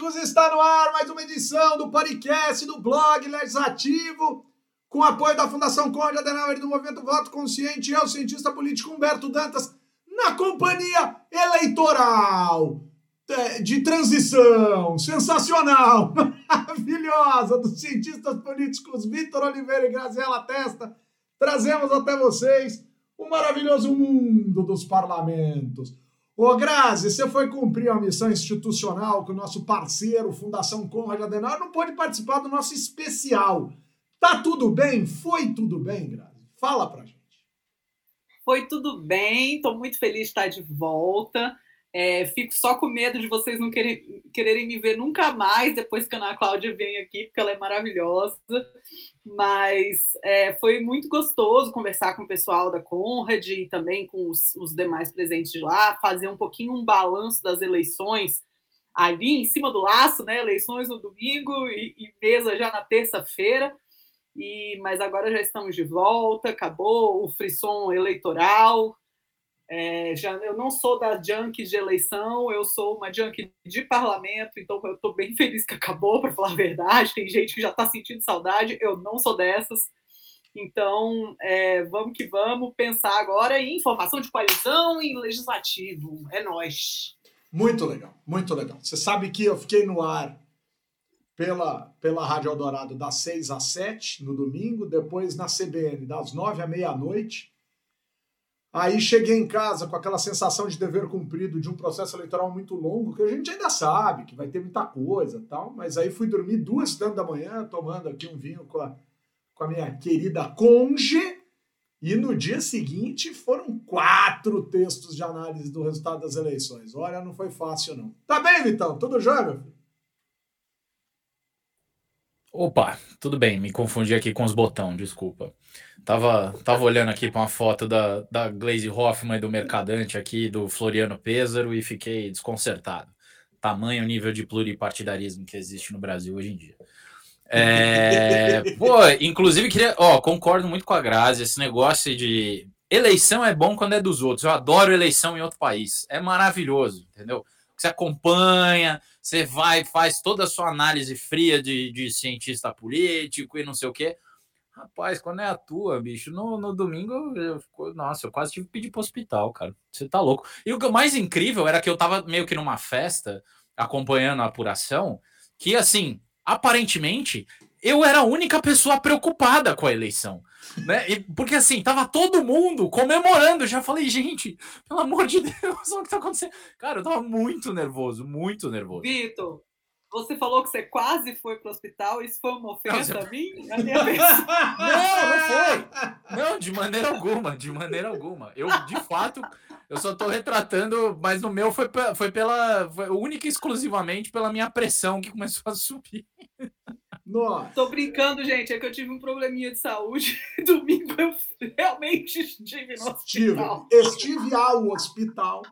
amigos, está no ar mais uma edição do podcast do blog Legislativo, com apoio da Fundação Conde Adenauer do Movimento Voto Consciente. Eu, cientista político Humberto Dantas, na companhia eleitoral de transição, sensacional, maravilhosa, dos cientistas políticos Vitor Oliveira e Graziela Testa. Trazemos até vocês o maravilhoso mundo dos parlamentos Ô, Grazi, você foi cumprir uma missão institucional com o nosso parceiro, Fundação Conrad Adenauer, não pôde participar do nosso especial. Tá tudo bem? Foi tudo bem, Grazi? Fala pra gente. Foi tudo bem, estou muito feliz de estar de volta. É, fico só com medo de vocês não querer, quererem me ver nunca mais depois que a Ana Cláudia vem aqui, porque ela é maravilhosa. Mas é, foi muito gostoso conversar com o pessoal da Conrad e também com os, os demais presentes de lá, fazer um pouquinho um balanço das eleições ali em cima do laço, né? Eleições no domingo e, e mesa já na terça-feira. E, mas agora já estamos de volta, acabou o frisson eleitoral, é, já, eu não sou da junk de eleição, eu sou uma junk de parlamento, então eu estou bem feliz que acabou, para falar a verdade. Tem gente que já está sentindo saudade, eu não sou dessas. Então, é, vamos que vamos pensar agora em formação de coalizão e legislativo. É nós. Muito legal, muito legal. Você sabe que eu fiquei no ar pela, pela Rádio Eldorado das 6 às 7 no domingo, depois na CBN das 9 à meia-noite Aí cheguei em casa com aquela sensação de dever cumprido de um processo eleitoral muito longo, que a gente ainda sabe que vai ter muita coisa tal, mas aí fui dormir duas da manhã, tomando aqui um vinho com a, com a minha querida conge, e no dia seguinte foram quatro textos de análise do resultado das eleições. Olha, não foi fácil não. Tá bem, Vitão? Tudo jóia, meu filho? Opa, tudo bem, me confundi aqui com os botões, desculpa. Tava, tava olhando aqui para uma foto da, da Glaze Hoffman e do Mercadante aqui, do Floriano Pêsaro, e fiquei desconcertado. Tamanho nível de pluripartidarismo que existe no Brasil hoje em dia. É, pô, inclusive queria, ó, concordo muito com a Grazi, esse negócio de eleição é bom quando é dos outros. Eu adoro eleição em outro país. É maravilhoso, entendeu? Você acompanha, você vai, faz toda a sua análise fria de, de cientista político e não sei o quê. Rapaz, quando é a tua, bicho, no, no domingo eu nossa, eu quase tive que pedir pro hospital, cara. Você tá louco. E o mais incrível era que eu tava meio que numa festa, acompanhando a apuração, que assim, aparentemente, eu era a única pessoa preocupada com a eleição. Né? E, porque assim, tava todo mundo comemorando. Eu já falei, gente, pelo amor de Deus, o que tá acontecendo? Cara, eu tava muito nervoso, muito nervoso. Vitor, você falou que você quase foi para o hospital, isso foi uma ofensa não, a mim? A minha vez. Não, não foi. Não, de maneira alguma, de maneira alguma. Eu, de fato, eu só estou retratando, mas no meu foi, foi pela. Foi única e exclusivamente pela minha pressão que começou a subir. Nossa. Tô brincando, gente. É que eu tive um probleminha de saúde. Domingo eu realmente estive no hospital. Estive, estive ao hospital.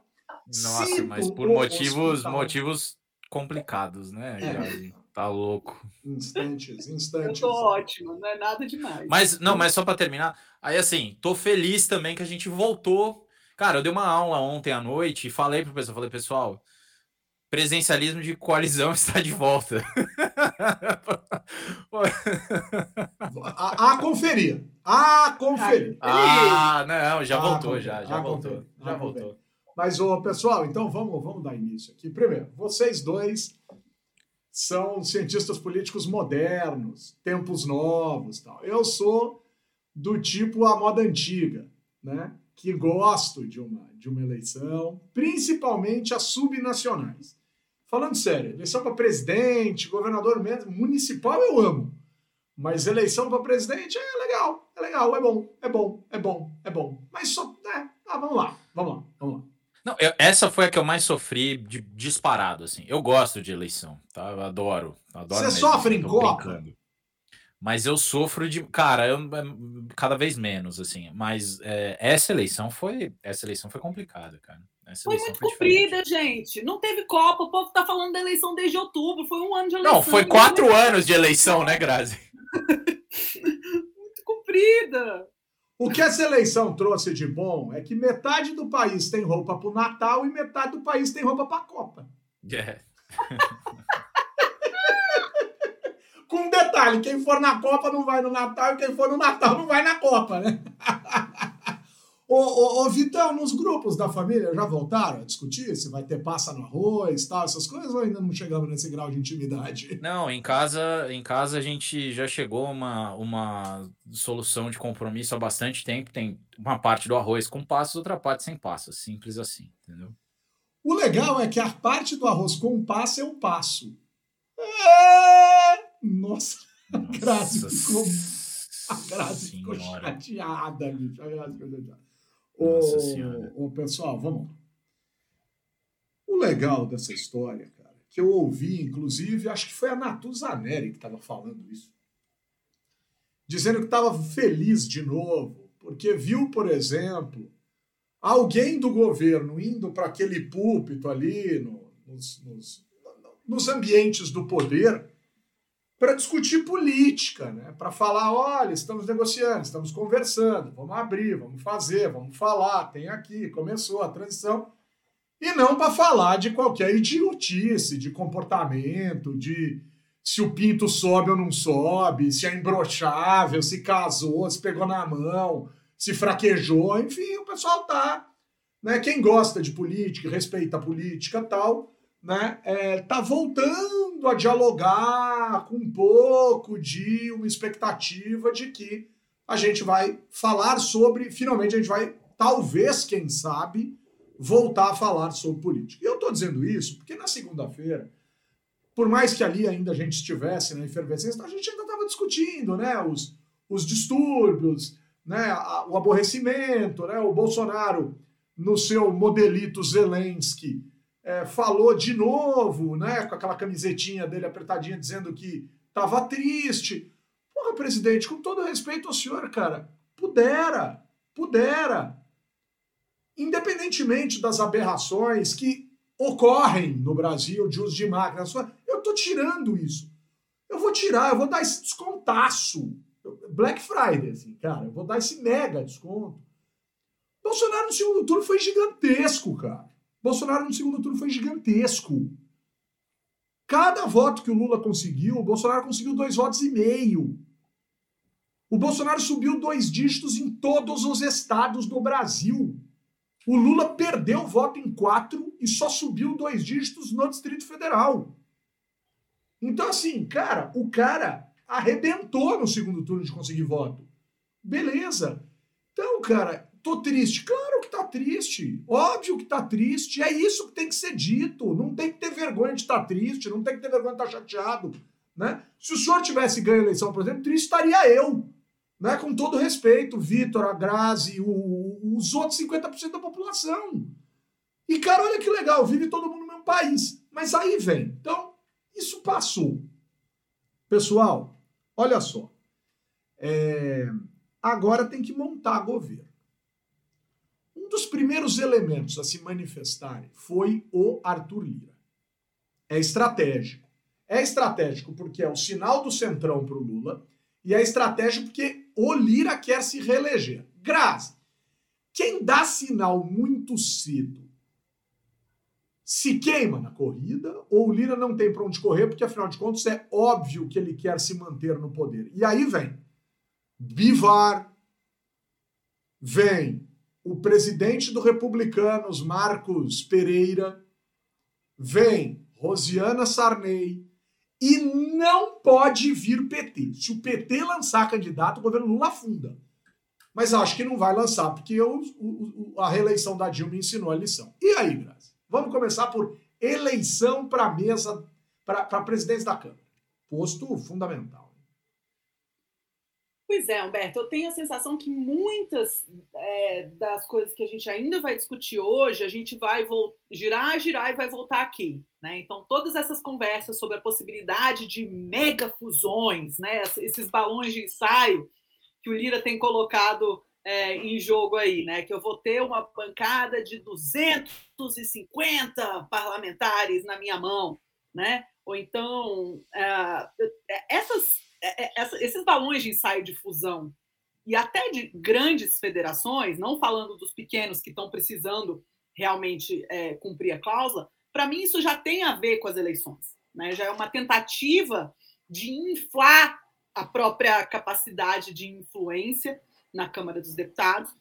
Nossa, mas por motivos, motivos complicados, né? É. Tá louco. Instantes, instantes. Eu tô ótimo, não é nada demais. Mas, não, mas só para terminar, aí assim, tô feliz também que a gente voltou. Cara, eu dei uma aula ontem à noite e falei pro pessoal, falei, pessoal, presencialismo de coalizão está de volta. A, a conferir. A conferir. Ah, não, já voltou, já, já voltou. Já voltou. Mas, ô, pessoal, então vamos, vamos dar início aqui. Primeiro, vocês dois são cientistas políticos modernos, tempos novos. Tal. Eu sou do tipo a moda antiga, né? que gosto de uma, de uma eleição, principalmente as subnacionais. Falando sério, eleição para presidente, governador mesmo, municipal eu amo. Mas eleição para presidente é legal, é legal, é bom, é bom, é bom, é bom. Mas só, é, ah, vamos lá, vamos lá, vamos lá. Não, eu, essa foi a que eu mais sofri de disparado, assim. Eu gosto de eleição, tá? Eu adoro. adoro Você mesmo, sofre em Copa? Mas eu sofro de. Cara, eu, é, cada vez menos, assim. Mas é, essa eleição foi. Essa eleição foi complicada, cara. Essa foi muito foi comprida, gente. Não teve Copa. O povo tá falando da eleição desde outubro. Foi um ano de eleição. Não, foi quatro anos de eleição, né, Grazi? muito comprida. O que essa eleição trouxe de bom é que metade do país tem roupa para o Natal e metade do país tem roupa para a Copa. É. detalhe, quem for na Copa não vai no Natal e quem for no Natal não vai na Copa, né? Ô, ô, ô, Vitão, nos grupos da família já voltaram a discutir se vai ter passa no arroz, tal, essas coisas, ou ainda não chegamos nesse grau de intimidade? Não, em casa, em casa a gente já chegou a uma, uma solução de compromisso há bastante tempo. Tem uma parte do arroz com passas, outra parte sem passas, simples assim, entendeu? O legal é que a parte do arroz com passa é o passo. É... Nossa, a Grazi ficou, a Grazi ficou chateada, bicho. A Grazi ficou chateada. Nossa Senhora. Ô, pessoal, vamos lá. O legal dessa história, cara, que eu ouvi, inclusive, acho que foi a Natuzaneri que estava falando isso. Dizendo que estava feliz de novo, porque viu, por exemplo, alguém do governo indo para aquele púlpito ali, no, nos, nos, nos ambientes do poder, para discutir política, né? para falar, olha, estamos negociando, estamos conversando, vamos abrir, vamos fazer, vamos falar, tem aqui, começou a transição, e não para falar de qualquer idiotice, de comportamento, de se o pinto sobe ou não sobe, se é imbrochável, se casou, se pegou na mão, se fraquejou, enfim, o pessoal tá, né? Quem gosta de política, respeita a política tal, né? É, tá voltando a dialogar com um pouco de uma expectativa de que a gente vai falar sobre, finalmente a gente vai, talvez, quem sabe, voltar a falar sobre política. E eu estou dizendo isso porque na segunda-feira, por mais que ali ainda a gente estivesse na efervescência, a gente ainda estava discutindo né, os, os distúrbios, né, o aborrecimento, né, o Bolsonaro no seu modelito Zelensky é, falou de novo, né, com aquela camisetinha dele apertadinha, dizendo que estava triste. Porra, presidente, com todo respeito ao senhor, cara, pudera, pudera. Independentemente das aberrações que ocorrem no Brasil de uso de máquinas, eu tô tirando isso. Eu vou tirar, eu vou dar esse descontaço. Black Friday, assim, cara, eu vou dar esse mega desconto. Bolsonaro no segundo turno foi gigantesco, cara. Bolsonaro no segundo turno foi gigantesco. Cada voto que o Lula conseguiu, o Bolsonaro conseguiu dois votos e meio. O Bolsonaro subiu dois dígitos em todos os estados do Brasil. O Lula perdeu voto em quatro e só subiu dois dígitos no Distrito Federal. Então, assim, cara, o cara arrebentou no segundo turno de conseguir voto. Beleza. Então, cara, Tô triste. Claro que tá triste. Óbvio que tá triste. É isso que tem que ser dito. Não tem que ter vergonha de estar tá triste, não tem que ter vergonha de estar tá chateado. Né? Se o senhor tivesse ganho a eleição, por exemplo, triste estaria eu. Né? Com todo respeito, Vitor, a Grazi, o, os outros 50% da população. E, cara, olha que legal, vive todo mundo no mesmo país. Mas aí vem. Então, isso passou. Pessoal, olha só. É... Agora tem que montar governo. Um dos primeiros elementos a se manifestarem foi o Arthur Lira. É estratégico. É estratégico porque é o sinal do centrão para o Lula e é estratégico porque o Lira quer se reeleger. Grazi, quem dá sinal muito cedo se queima na corrida ou o Lira não tem para onde correr porque, afinal de contas, é óbvio que ele quer se manter no poder. E aí vem Bivar, vem o presidente do Republicanos, Marcos Pereira, vem Rosiana Sarney e não pode vir PT. Se o PT lançar candidato, o governo Lula afunda. Mas acho que não vai lançar, porque eu, a reeleição da Dilma ensinou a lição. E aí, Grazi? Vamos começar por eleição para mesa, para a presidência da Câmara. Posto fundamental. Pois é, Humberto, eu tenho a sensação que muitas é, das coisas que a gente ainda vai discutir hoje, a gente vai girar, girar e vai voltar aqui. Né? Então, todas essas conversas sobre a possibilidade de mega fusões, né? esses balões de ensaio que o Lira tem colocado é, em jogo aí, né? que eu vou ter uma bancada de 250 parlamentares na minha mão, né? ou então, é, essas é, é, esses balões de ensaio de fusão e até de grandes federações, não falando dos pequenos que estão precisando realmente é, cumprir a cláusula, para mim isso já tem a ver com as eleições. Né? Já é uma tentativa de inflar a própria capacidade de influência na Câmara dos Deputados.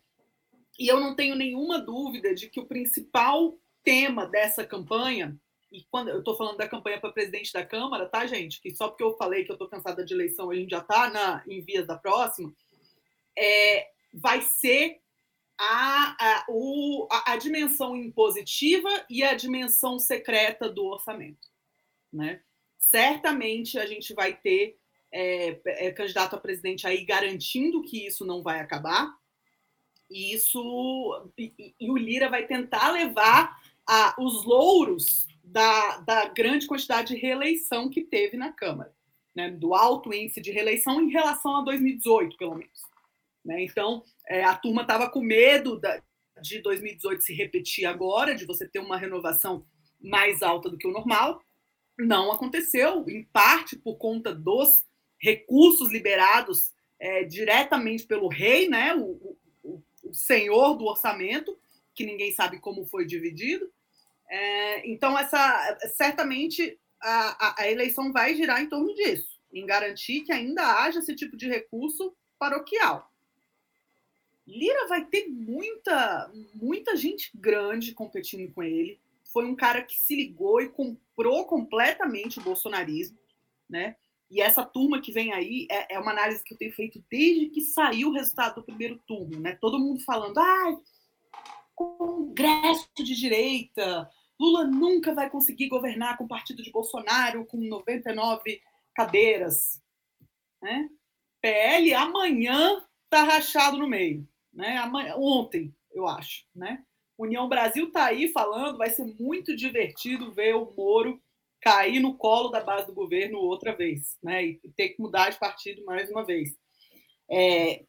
E eu não tenho nenhuma dúvida de que o principal tema dessa campanha, e quando eu estou falando da campanha para presidente da Câmara, tá, gente? Que só porque eu falei que eu estou cansada de eleição, a gente já está em vias da próxima, é, vai ser a, a, o, a, a, dimensão impositiva e a dimensão secreta do orçamento. Né? Certamente a gente vai ter é, é, candidato a presidente aí garantindo que isso não vai acabar. E isso e, e o Lira vai tentar levar a, os louros da, da grande quantidade de reeleição que teve na Câmara, né? do alto índice de reeleição em relação a 2018, pelo menos. Né? Então, é, a turma estava com medo da, de 2018 se repetir agora, de você ter uma renovação mais alta do que o normal. Não aconteceu, em parte por conta dos recursos liberados é, diretamente pelo rei, né? O, o, o, senhor do orçamento, que ninguém sabe como foi dividido. É, então, essa certamente a, a, a eleição vai girar em torno disso, em garantir que ainda haja esse tipo de recurso paroquial. Lira vai ter muita, muita gente grande competindo com ele. Foi um cara que se ligou e comprou completamente o bolsonarismo, né? E essa turma que vem aí é, é uma análise que eu tenho feito desde que saiu o resultado do primeiro turno, né? Todo mundo falando, ah, congresso de direita, Lula nunca vai conseguir governar com o partido de Bolsonaro com 99 cadeiras, né? PL amanhã tá rachado no meio né? Amanhã, ontem, eu acho, né? União Brasil está aí falando, vai ser muito divertido ver o Moro cair no colo da base do governo outra vez, né? E ter que mudar de partido mais uma vez. É,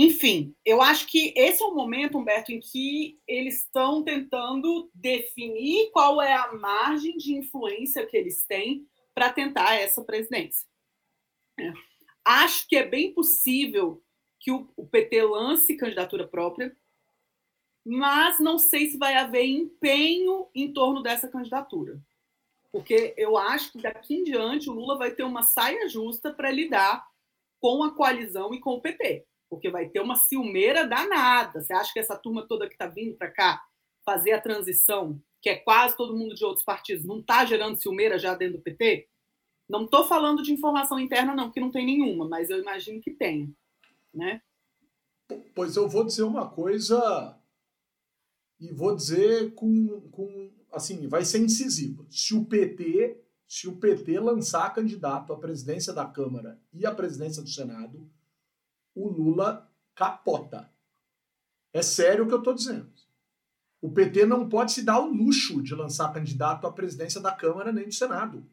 enfim, eu acho que esse é o momento, Humberto, em que eles estão tentando definir qual é a margem de influência que eles têm para tentar essa presidência. É. Acho que é bem possível que o, o PT lance candidatura própria, mas não sei se vai haver empenho em torno dessa candidatura. Porque eu acho que daqui em diante o Lula vai ter uma saia justa para lidar com a coalizão e com o PT. Porque vai ter uma ciumeira danada. Você acha que essa turma toda que está vindo para cá fazer a transição, que é quase todo mundo de outros partidos, não está gerando ciumeira já dentro do PT? Não estou falando de informação interna, não, que não tem nenhuma, mas eu imagino que tenha né? Pois eu vou dizer uma coisa e vou dizer com, com assim, vai ser incisiva. Se o PT, se o PT lançar candidato à presidência da Câmara e à presidência do Senado, o Lula capota. É sério o que eu estou dizendo. O PT não pode se dar o luxo de lançar candidato à presidência da Câmara nem do Senado.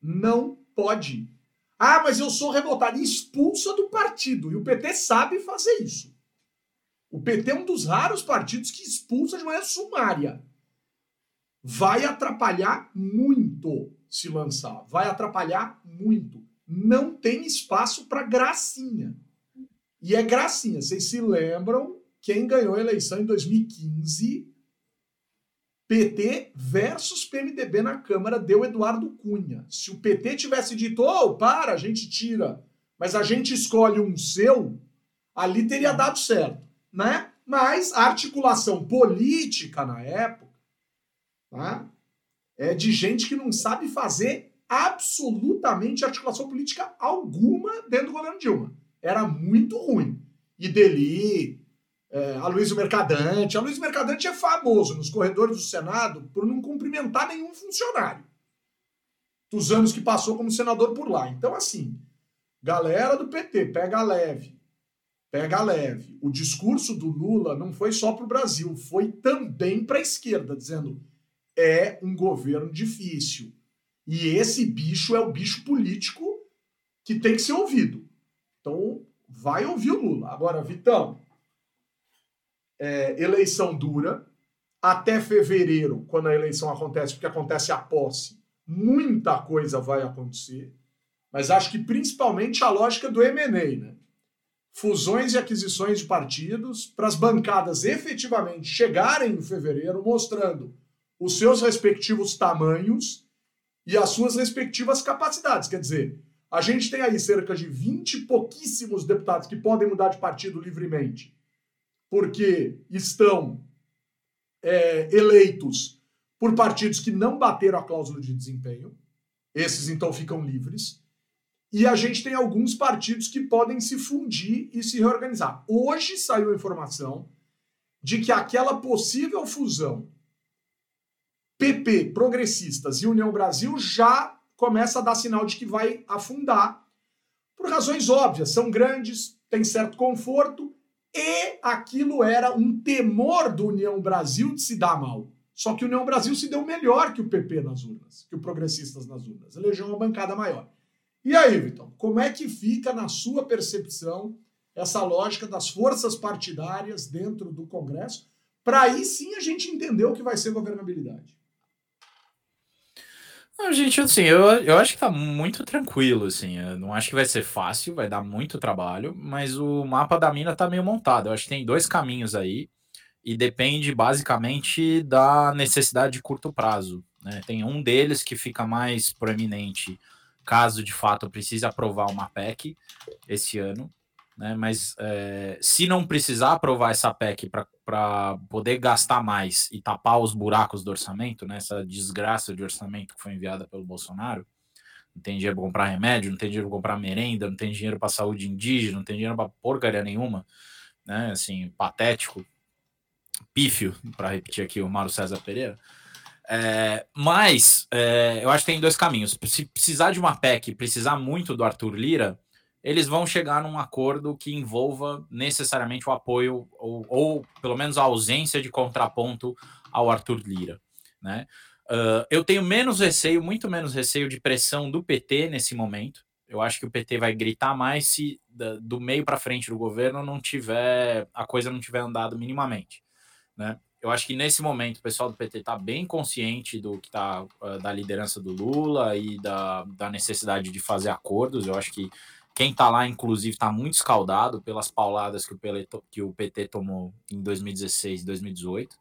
Não pode. Ah, mas eu sou revoltado. Expulsa do partido. E o PT sabe fazer isso. O PT é um dos raros partidos que expulsa de maneira sumária. Vai atrapalhar muito se lançar. Vai atrapalhar muito. Não tem espaço para gracinha. E é gracinha. Vocês se lembram quem ganhou a eleição em 2015 PT versus PMDB na Câmara deu Eduardo Cunha. Se o PT tivesse dito, oh, para, a gente tira, mas a gente escolhe um seu, ali teria dado certo, né? Mas a articulação política na época né, é de gente que não sabe fazer absolutamente articulação política alguma dentro do governo Dilma. Era muito ruim. E Deli, é, a Luiz Mercadante. A Luiz Mercadante é famoso nos corredores do Senado por não cumprimentar nenhum funcionário dos anos que passou como senador por lá. Então, assim, galera do PT, pega leve. Pega leve. O discurso do Lula não foi só para o Brasil, foi também para a esquerda, dizendo é um governo difícil. E esse bicho é o bicho político que tem que ser ouvido. Então, vai ouvir o Lula. Agora, Vitão, é, eleição dura, até fevereiro, quando a eleição acontece, porque acontece a posse, muita coisa vai acontecer, mas acho que principalmente a lógica do MNE, né? Fusões e aquisições de partidos para as bancadas efetivamente chegarem em fevereiro mostrando os seus respectivos tamanhos e as suas respectivas capacidades. Quer dizer, A gente tem aí cerca de 20 e pouquíssimos deputados que podem mudar de partido livremente, porque estão é, eleitos por partidos que não bateram a cláusula de desempenho. Esses então ficam livres. E a gente tem alguns partidos que podem se fundir e se reorganizar. Hoje saiu a informação de que aquela possível fusão PP, Progressistas e União Brasil já começa a dar sinal de que vai afundar, por razões óbvias, são grandes, tem certo conforto, e aquilo era um temor do União Brasil de se dar mal. Só que o União Brasil se deu melhor que o PP nas urnas, que o Progressistas nas urnas, elegeu uma bancada maior. E aí, Vitor, como é que fica na sua percepção essa lógica das forças partidárias dentro do Congresso, para aí sim a gente entender o que vai ser governabilidade? Não, gente, assim, eu, eu acho que tá muito tranquilo, assim. Eu não acho que vai ser fácil, vai dar muito trabalho, mas o mapa da mina tá meio montado. Eu acho que tem dois caminhos aí e depende basicamente da necessidade de curto prazo. Né? Tem um deles que fica mais proeminente caso de fato precise aprovar uma PEC esse ano, né? Mas é, se não precisar aprovar essa PEC para poder gastar mais e tapar os buracos do orçamento, né? Essa desgraça de orçamento que foi enviada pelo Bolsonaro, não tem dinheiro para comprar remédio, não tem dinheiro para comprar merenda, não tem dinheiro para saúde indígena, não tem dinheiro para porcaria nenhuma, né? Assim, patético, pífio, para repetir aqui o Mário César Pereira. É, mas é, eu acho que tem dois caminhos. Se precisar de uma PEC, precisar muito do Arthur Lira, eles vão chegar num acordo que envolva necessariamente o apoio ou, ou pelo menos a ausência de contraponto ao Arthur Lira, né? Uh, eu tenho menos receio, muito menos receio de pressão do PT nesse momento. Eu acho que o PT vai gritar mais se do meio para frente do governo não tiver a coisa não tiver andado minimamente, né? Eu acho que nesse momento o pessoal do PT está bem consciente do que está uh, da liderança do Lula e da, da necessidade de fazer acordos. Eu acho que quem está lá, inclusive, está muito escaldado pelas pauladas que o, que o PT tomou em 2016 e 2018,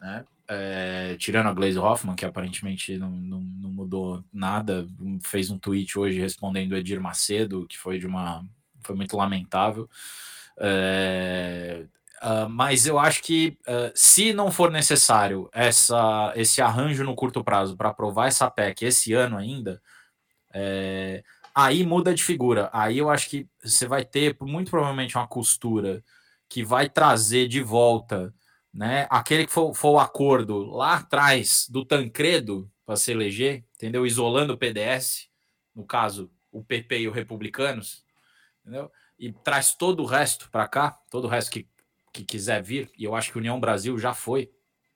né? É, tirando a Glaze Hoffman, que aparentemente não, não, não, mudou nada, fez um tweet hoje respondendo Edir Macedo, que foi de uma. foi muito lamentável. É, uh, mas eu acho que uh, se não for necessário essa, esse arranjo no curto prazo para aprovar essa PEC esse ano ainda, é, aí muda de figura. Aí eu acho que você vai ter muito provavelmente uma costura que vai trazer de volta, né? Aquele que foi, foi o acordo lá atrás do Tancredo para se eleger, entendeu? Isolando o PDS, no caso, o PP e os republicanos, entendeu? E traz todo o resto para cá, todo o resto que, que quiser vir, e eu acho que União Brasil já foi.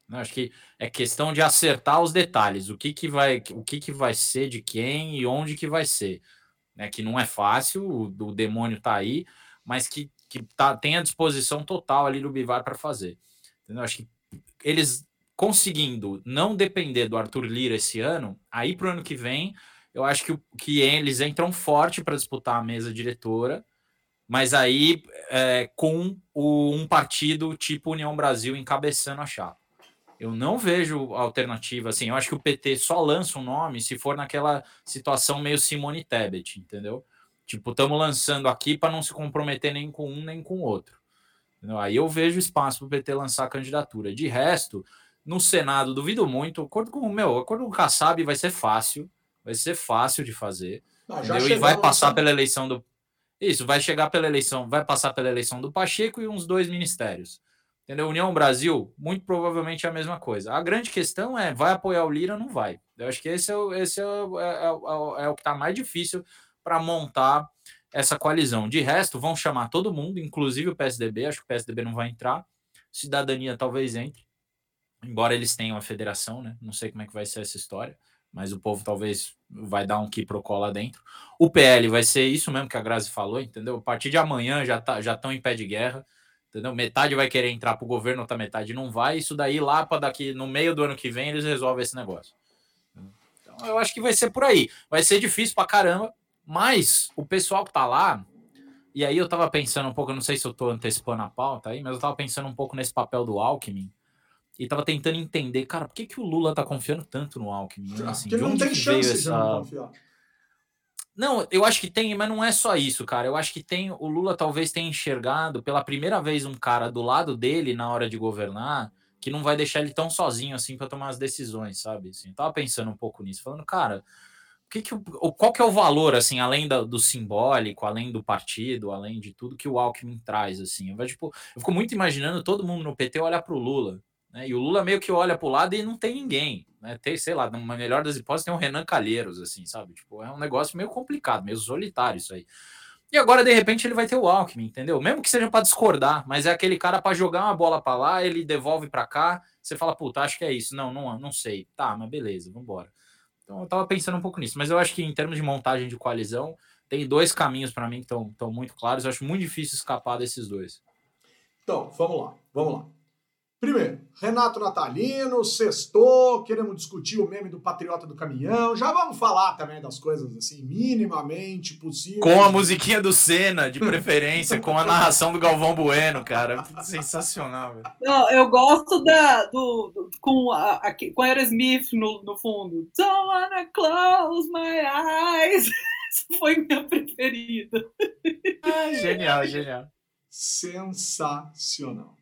Né? Acho que é questão de acertar os detalhes, o que, que vai, o que, que vai ser de quem e onde que vai ser né, que não é fácil, o, o demônio está aí, mas que, que tá, tem a disposição total ali do Bivar para fazer. Entendeu? Acho que eles conseguindo não depender do Arthur Lira esse ano, aí para o ano que vem, eu acho que, que eles entram forte para disputar a mesa diretora, mas aí é, com o, um partido tipo União Brasil encabeçando a chapa. Eu não vejo alternativa assim. Eu acho que o PT só lança um nome se for naquela situação meio Simone Tebet, entendeu? Tipo, estamos lançando aqui para não se comprometer nem com um nem com o outro. Entendeu? Aí eu vejo espaço para o PT lançar a candidatura. De resto, no Senado, duvido muito. Acordo com o meu, acordo com o Kassab vai ser fácil. Vai ser fácil de fazer. Ah, e vai passar pela eleição do. Isso, vai chegar pela eleição, vai passar pela eleição do Pacheco e uns dois ministérios. Entendeu? União Brasil, muito provavelmente é a mesma coisa. A grande questão é: vai apoiar o Lira ou não vai? Eu acho que esse é o, esse é o, é, é, é, é o que está mais difícil para montar essa coalizão. De resto, vão chamar todo mundo, inclusive o PSDB. Acho que o PSDB não vai entrar. Cidadania talvez entre, embora eles tenham a federação, né? Não sei como é que vai ser essa história, mas o povo talvez vai dar um que pro lá dentro. O PL vai ser isso mesmo que a Grazi falou, entendeu? A partir de amanhã já tá, já estão em pé de guerra entendeu? Metade vai querer entrar para o governo, outra metade não vai. Isso daí lá para daqui no meio do ano que vem eles resolvem esse negócio. Então eu acho que vai ser por aí. Vai ser difícil para caramba, mas o pessoal que tá lá, e aí eu tava pensando um pouco, não sei se eu tô antecipando a pauta aí, mas eu tava pensando um pouco nesse papel do Alckmin. E tava tentando entender, cara, por que, que o Lula tá confiando tanto no Alckmin? Assim, Porque não tem chance essa... de não confiar. Não, eu acho que tem, mas não é só isso, cara. Eu acho que tem. O Lula talvez tenha enxergado pela primeira vez um cara do lado dele na hora de governar que não vai deixar ele tão sozinho assim para tomar as decisões, sabe? Assim, eu tava pensando um pouco nisso, falando, cara, o que que, o, qual que é o valor, assim, além da, do simbólico, além do partido, além de tudo que o Alckmin traz, assim? Eu, tipo, eu fico muito imaginando todo mundo no PT olhar para o Lula, né? E o Lula meio que olha para o lado e não tem ninguém, né? Tem, sei lá, na melhor das hipóteses, tem um Renan Calheiros, assim, sabe? Tipo, é um negócio meio complicado, meio solitário isso aí. E agora, de repente, ele vai ter o Alckmin, entendeu? Mesmo que seja para discordar, mas é aquele cara para jogar uma bola para lá, ele devolve para cá, você fala, puta, acho que é isso. Não, não, não sei. Tá, mas beleza, vamos embora. Então eu tava pensando um pouco nisso, mas eu acho que em termos de montagem de coalizão, tem dois caminhos para mim que estão muito claros. Eu acho muito difícil escapar desses dois. Então, vamos lá, vamos lá. Primeiro, Renato Natalino, sextou, queremos discutir o meme do Patriota do Caminhão. Já vamos falar também das coisas assim, minimamente possível. Com a musiquinha do Senna, de preferência, com a narração do Galvão Bueno, cara. Sensacional, velho. Não, eu gosto da, do, do com, a, a, com Aerosmith no, no fundo. Don't wanna close my eyes. Essa foi minha preferida. genial, genial. Sensacional.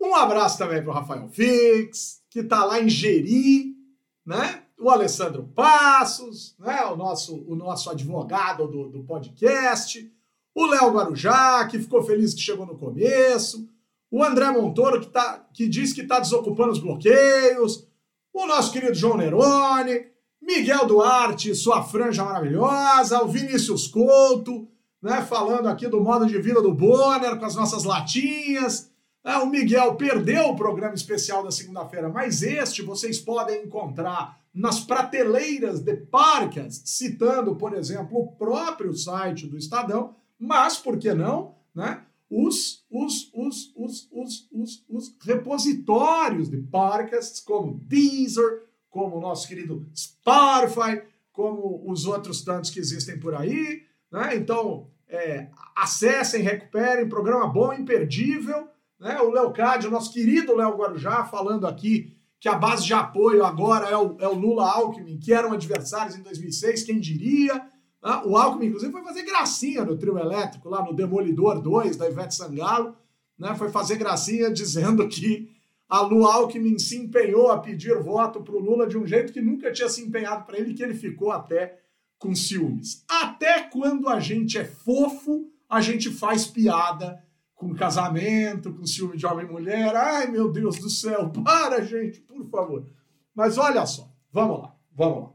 Um abraço também para o Rafael Fix, que está lá em Jeri, né? O Alessandro Passos, né? o, nosso, o nosso advogado do, do podcast. O Léo Guarujá, que ficou feliz que chegou no começo. O André Montoro, que, tá, que diz que está desocupando os bloqueios. O nosso querido João Nerone. Miguel Duarte, sua franja maravilhosa. O Vinícius Couto, né? falando aqui do modo de vida do Bonner, com as nossas latinhas. Ah, o Miguel perdeu o programa especial da segunda-feira, mas este vocês podem encontrar nas prateleiras de Parcas, citando, por exemplo, o próprio site do Estadão, mas por que não, né? Os, os, os, os, os, os, os repositórios de Parcas, como Deezer, como o nosso querido Spotify, como os outros tantos que existem por aí. Né? Então, é, acessem, recuperem, programa bom, imperdível. Né? O Leocádio, nosso querido Léo Guarujá, falando aqui que a base de apoio agora é o, é o Lula Alckmin, que eram adversários em 2006, quem diria? Né? O Alckmin, inclusive, foi fazer gracinha no trio elétrico, lá no Demolidor 2, da Ivete Sangalo, né? foi fazer gracinha dizendo que a Lu Alckmin se empenhou a pedir voto para o Lula de um jeito que nunca tinha se empenhado para ele, que ele ficou até com ciúmes. Até quando a gente é fofo, a gente faz piada com casamento, com ciúme de homem e mulher. Ai, meu Deus do céu, para, gente, por favor. Mas olha só, vamos lá, vamos lá.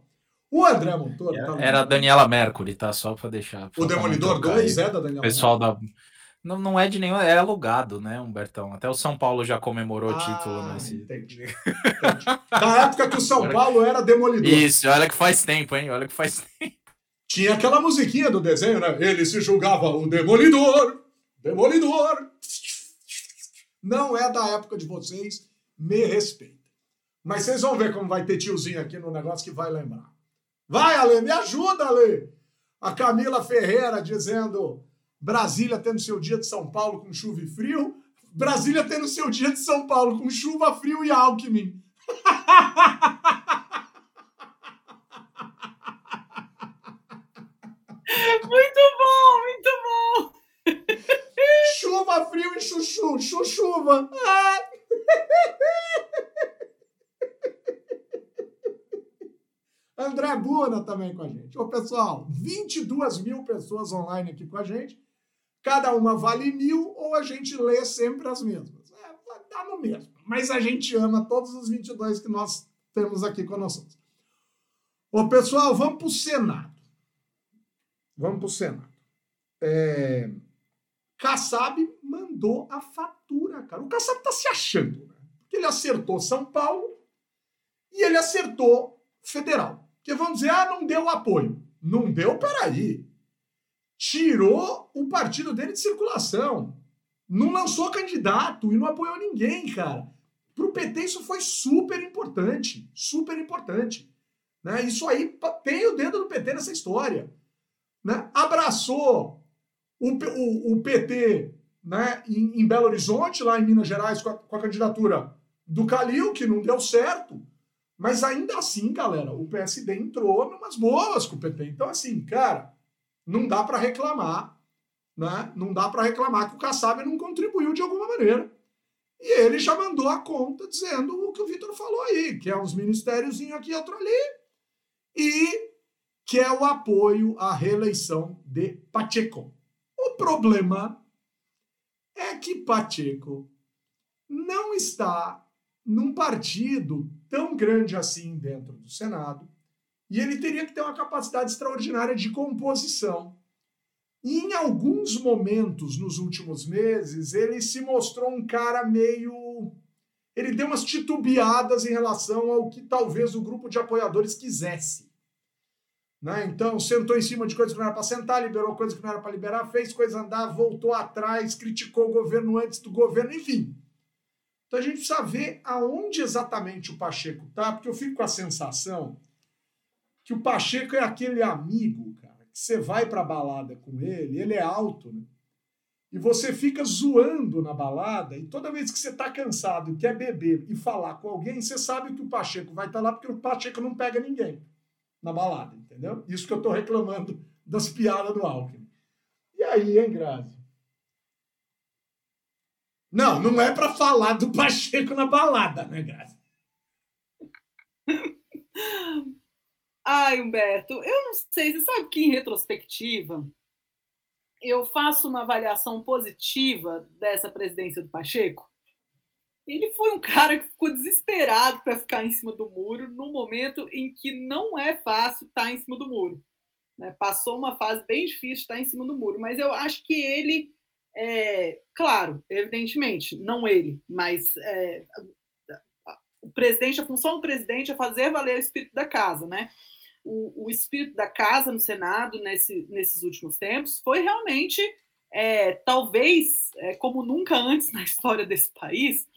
O André Montoro. Tá Era a Daniela Mercury, tá? Só para deixar. O Demolidor 2 é da Daniela Pessoal da. Não, não é de nenhum, é alugado, né, Humbertão? Até o São Paulo já comemorou ah, o título nesse. Entendi. entendi. Na época que o São Paulo era Demolidor. Isso, olha que faz tempo, hein? Olha que faz tempo. Tinha aquela musiquinha do desenho, né? Ele se julgava o Demolidor. Demolidor! Não é da época de vocês, me respeita. Mas vocês vão ver como vai ter tiozinho aqui no negócio que vai lembrar. Vai, Ale, me ajuda, Ale! A Camila Ferreira dizendo: Brasília tendo seu dia de São Paulo com chuva e frio. Brasília tendo seu dia de São Paulo com chuva, frio e Alckmin. Muito bom. Chuva, frio e chuchu. Chuchuva. Ah. André Buna também com a gente. Ô, pessoal, 22 mil pessoas online aqui com a gente. Cada uma vale mil ou a gente lê sempre as mesmas. É, dá no mesmo. Mas a gente ama todos os 22 que nós temos aqui conosco. Ô, pessoal, vamos para o Senado. Vamos para o Senado. É... Kassab mandou a fatura, cara. O Kassab tá se achando, né? Porque ele acertou São Paulo e ele acertou federal. Que vão dizer, ah, não deu apoio. Não deu, peraí. Tirou o partido dele de circulação. Não lançou candidato e não apoiou ninguém, cara. Para o PT isso foi super importante. Super importante. Né? Isso aí tem o dedo do PT nessa história. Né? Abraçou o, o, o PT né, em, em, Belo Horizonte, lá em Minas Gerais, com a, com a, candidatura do Calil, que não deu certo. Mas ainda assim, galera, o PSD entrou numas boas com o PT. Então, assim, cara, não dá para reclamar, né? Não dá para reclamar que o Kassab não contribuiu de alguma maneira. E ele já mandou a conta dizendo o que o Vitor falou aí, que é uns ministérios aqui e outro ali, e que é o apoio à reeleição de Pacheco. O problema é que Pacheco não está num partido tão grande assim dentro do Senado, e ele teria que ter uma capacidade extraordinária de composição. E em alguns momentos nos últimos meses, ele se mostrou um cara meio. Ele deu umas titubeadas em relação ao que talvez o grupo de apoiadores quisesse. Né? Então, sentou em cima de coisas que não era para sentar, liberou coisas que não era para liberar, fez coisa andar, voltou atrás, criticou o governo antes do governo, enfim. Então a gente precisa ver aonde exatamente o Pacheco está, porque eu fico com a sensação que o Pacheco é aquele amigo, cara, que você vai para a balada com ele, ele é alto, né? E você fica zoando na balada, e toda vez que você está cansado quer beber e falar com alguém, você sabe que o Pacheco vai estar tá lá, porque o Pacheco não pega ninguém na balada, entendeu? Isso que eu estou reclamando das piadas do Alckmin. E aí, hein, Grazi? Não, não é para falar do Pacheco na balada, né, Grazi? Ai, Humberto, eu não sei, você sabe que em retrospectiva eu faço uma avaliação positiva dessa presidência do Pacheco. Ele foi um cara que ficou desesperado para ficar em cima do muro no momento em que não é fácil estar em cima do muro. Né? Passou uma fase bem difícil estar em cima do muro, mas eu acho que ele, é, claro, evidentemente, não ele, mas é, o presidente, a função do presidente é fazer valer o espírito da casa, né? o, o espírito da casa no Senado nesse, nesses últimos tempos foi realmente, é, talvez, é, como nunca antes na história desse país,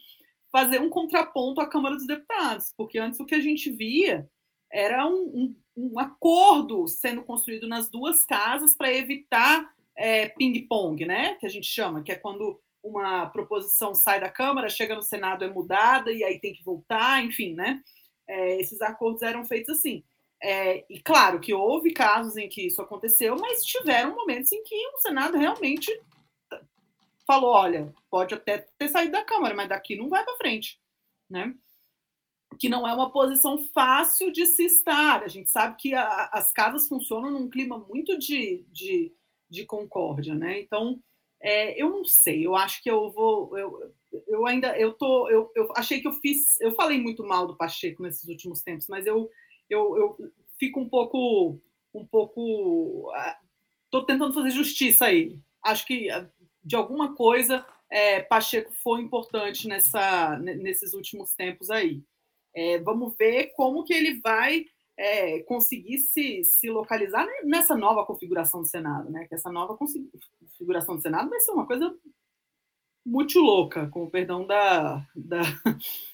fazer um contraponto à Câmara dos Deputados, porque antes o que a gente via era um, um, um acordo sendo construído nas duas casas para evitar é, ping-pong, né? Que a gente chama, que é quando uma proposição sai da Câmara, chega no Senado, é mudada e aí tem que voltar, enfim, né? É, esses acordos eram feitos assim. É, e claro que houve casos em que isso aconteceu, mas tiveram momentos em que o Senado realmente falou: olha, pode até ter saído da Câmara, mas daqui não vai para frente, né? Que não é uma posição fácil de se estar. A gente sabe que a, as casas funcionam num clima muito de, de, de concórdia, né? Então, é, eu não sei. Eu acho que eu vou. Eu, eu ainda eu tô. Eu, eu achei que eu fiz. Eu falei muito mal do Pacheco nesses últimos tempos, mas eu eu, eu fico um pouco, um pouco, estou ah, tentando fazer justiça aí. Acho que ah, de alguma coisa é, Pacheco foi importante nessa, nesses últimos tempos aí. É, vamos ver como que ele vai é, conseguir se, se localizar nessa nova configuração do Senado, né? Que essa nova configuração do Senado vai ser uma coisa muito louca, com o perdão da, da,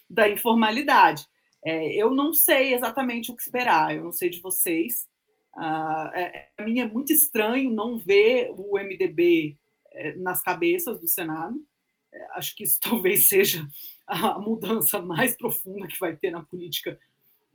da informalidade. É, eu não sei exatamente o que esperar, eu não sei de vocês. Ah, é, a mim é muito estranho não ver o MDB é, nas cabeças do Senado. É, acho que isso talvez seja a mudança mais profunda que vai ter na política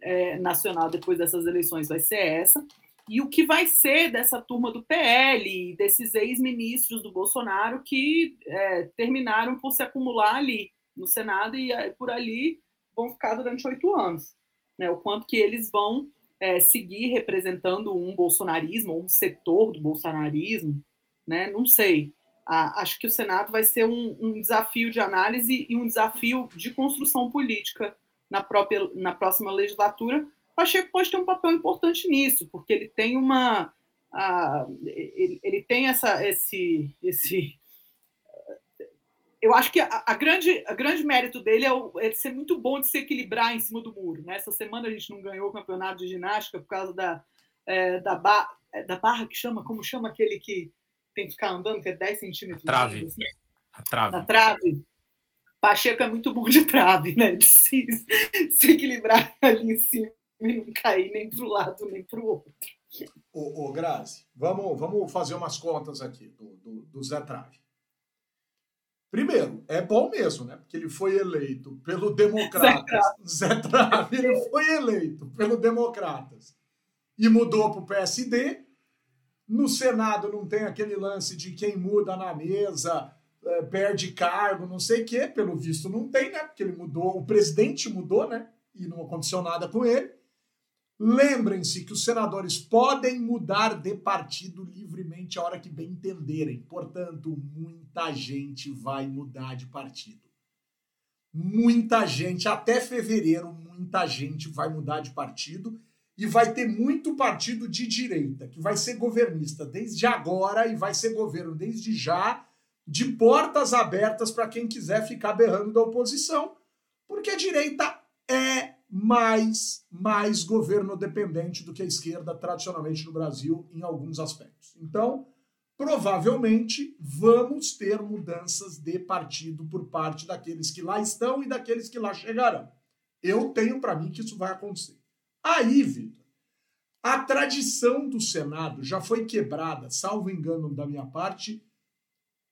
é, nacional depois dessas eleições, vai ser essa. E o que vai ser dessa turma do PL, desses ex-ministros do Bolsonaro que é, terminaram por se acumular ali no Senado e por ali vão ficar durante oito anos. Né? O quanto que eles vão é, seguir representando um bolsonarismo, um setor do bolsonarismo, né? não sei. Ah, acho que o Senado vai ser um, um, desafio de análise e um desafio de construção política na, própria, na próxima legislatura. Pacheco pode ter um papel importante nisso, porque ele tem uma. Ah, ele, ele, tem essa, esse, esse eu acho que a, a, grande, a grande mérito dele é, o, é ser muito bom de se equilibrar em cima do muro. Né? Essa semana a gente não ganhou o campeonato de ginástica por causa da, é, da, ba, é, da barra que chama, como chama aquele que tem que ficar andando, que é 10 centímetros. Trave. Assim. A trave. Na trave. Pacheco é muito bom de trave, né? De se, se equilibrar ali em cima e não cair nem para o lado nem para o outro. Ô, ô Grazi, vamos, vamos fazer umas contas aqui do, do, do Zé Trave. Primeiro, é bom mesmo, né? Porque ele foi eleito pelo Democratas. Zé Trave, ele foi eleito pelo Democratas e mudou para o PSD. No Senado não tem aquele lance de quem muda na mesa é, perde cargo, não sei o quê. Pelo visto não tem, né? Porque ele mudou, o presidente mudou, né? E não aconteceu nada com ele. Lembrem-se que os senadores podem mudar de partido livremente a hora que bem entenderem. Portanto, muita gente vai mudar de partido. Muita gente, até fevereiro, muita gente vai mudar de partido e vai ter muito partido de direita, que vai ser governista desde agora e vai ser governo desde já, de portas abertas para quem quiser ficar berrando da oposição, porque a direita é mais, mais governo dependente do que a esquerda tradicionalmente no Brasil em alguns aspectos. Então, provavelmente vamos ter mudanças de partido por parte daqueles que lá estão e daqueles que lá chegarão. Eu tenho para mim que isso vai acontecer. Aí, Vitor, a tradição do Senado já foi quebrada, salvo engano da minha parte,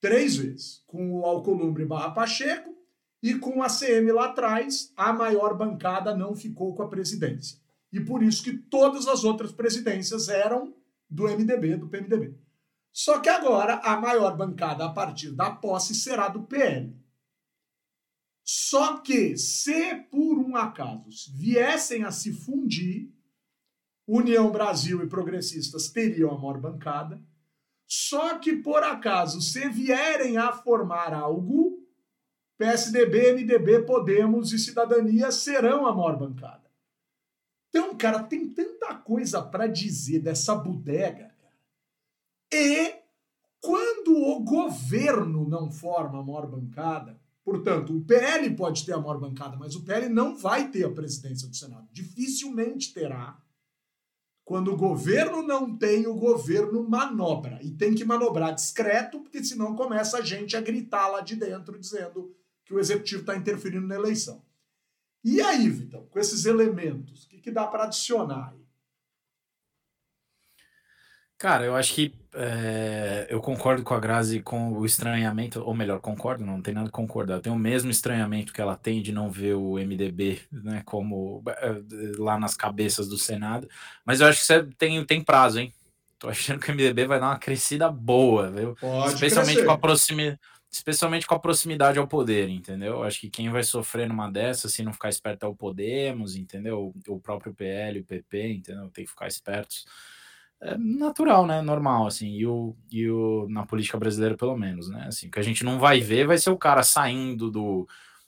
três vezes, com o Alcolumbre barra Pacheco, e com a CM lá atrás, a maior bancada não ficou com a presidência. E por isso que todas as outras presidências eram do MDB, do PMDB. Só que agora a maior bancada a partir da posse será do PL. Só que se por um acaso viessem a se fundir, União Brasil e progressistas teriam a maior bancada. Só que por acaso se vierem a formar algo, PSDB, MDB, Podemos e Cidadania serão a maior bancada. Então, cara, tem tanta coisa para dizer dessa bodega. E quando o governo não forma a maior bancada, portanto, o PL pode ter a maior bancada, mas o PL não vai ter a presidência do Senado. Dificilmente terá. Quando o governo não tem, o governo manobra. E tem que manobrar discreto, porque senão começa a gente a gritar lá de dentro, dizendo que o executivo está interferindo na eleição. E aí, Vitão, com esses elementos, o que, que dá para adicionar? Cara, eu acho que é, eu concordo com a Grazi com o estranhamento, ou melhor, concordo, não, não tem nada a concordar. Eu tenho o mesmo estranhamento que ela tem de não ver o MDB né, como é, lá nas cabeças do Senado, mas eu acho que você tem, tem prazo, hein? Tô achando que o MDB vai dar uma crescida boa, viu? Pode Especialmente crescer. com a proximidade especialmente com a proximidade ao poder, entendeu? Acho que quem vai sofrer numa dessas, se não ficar esperto, é o Podemos, entendeu? O próprio PL, o PP, entendeu? Tem que ficar espertos. É natural, né? Normal, assim. E o, e o na política brasileira, pelo menos, né? Assim, o que a gente não vai ver vai ser o cara saindo do,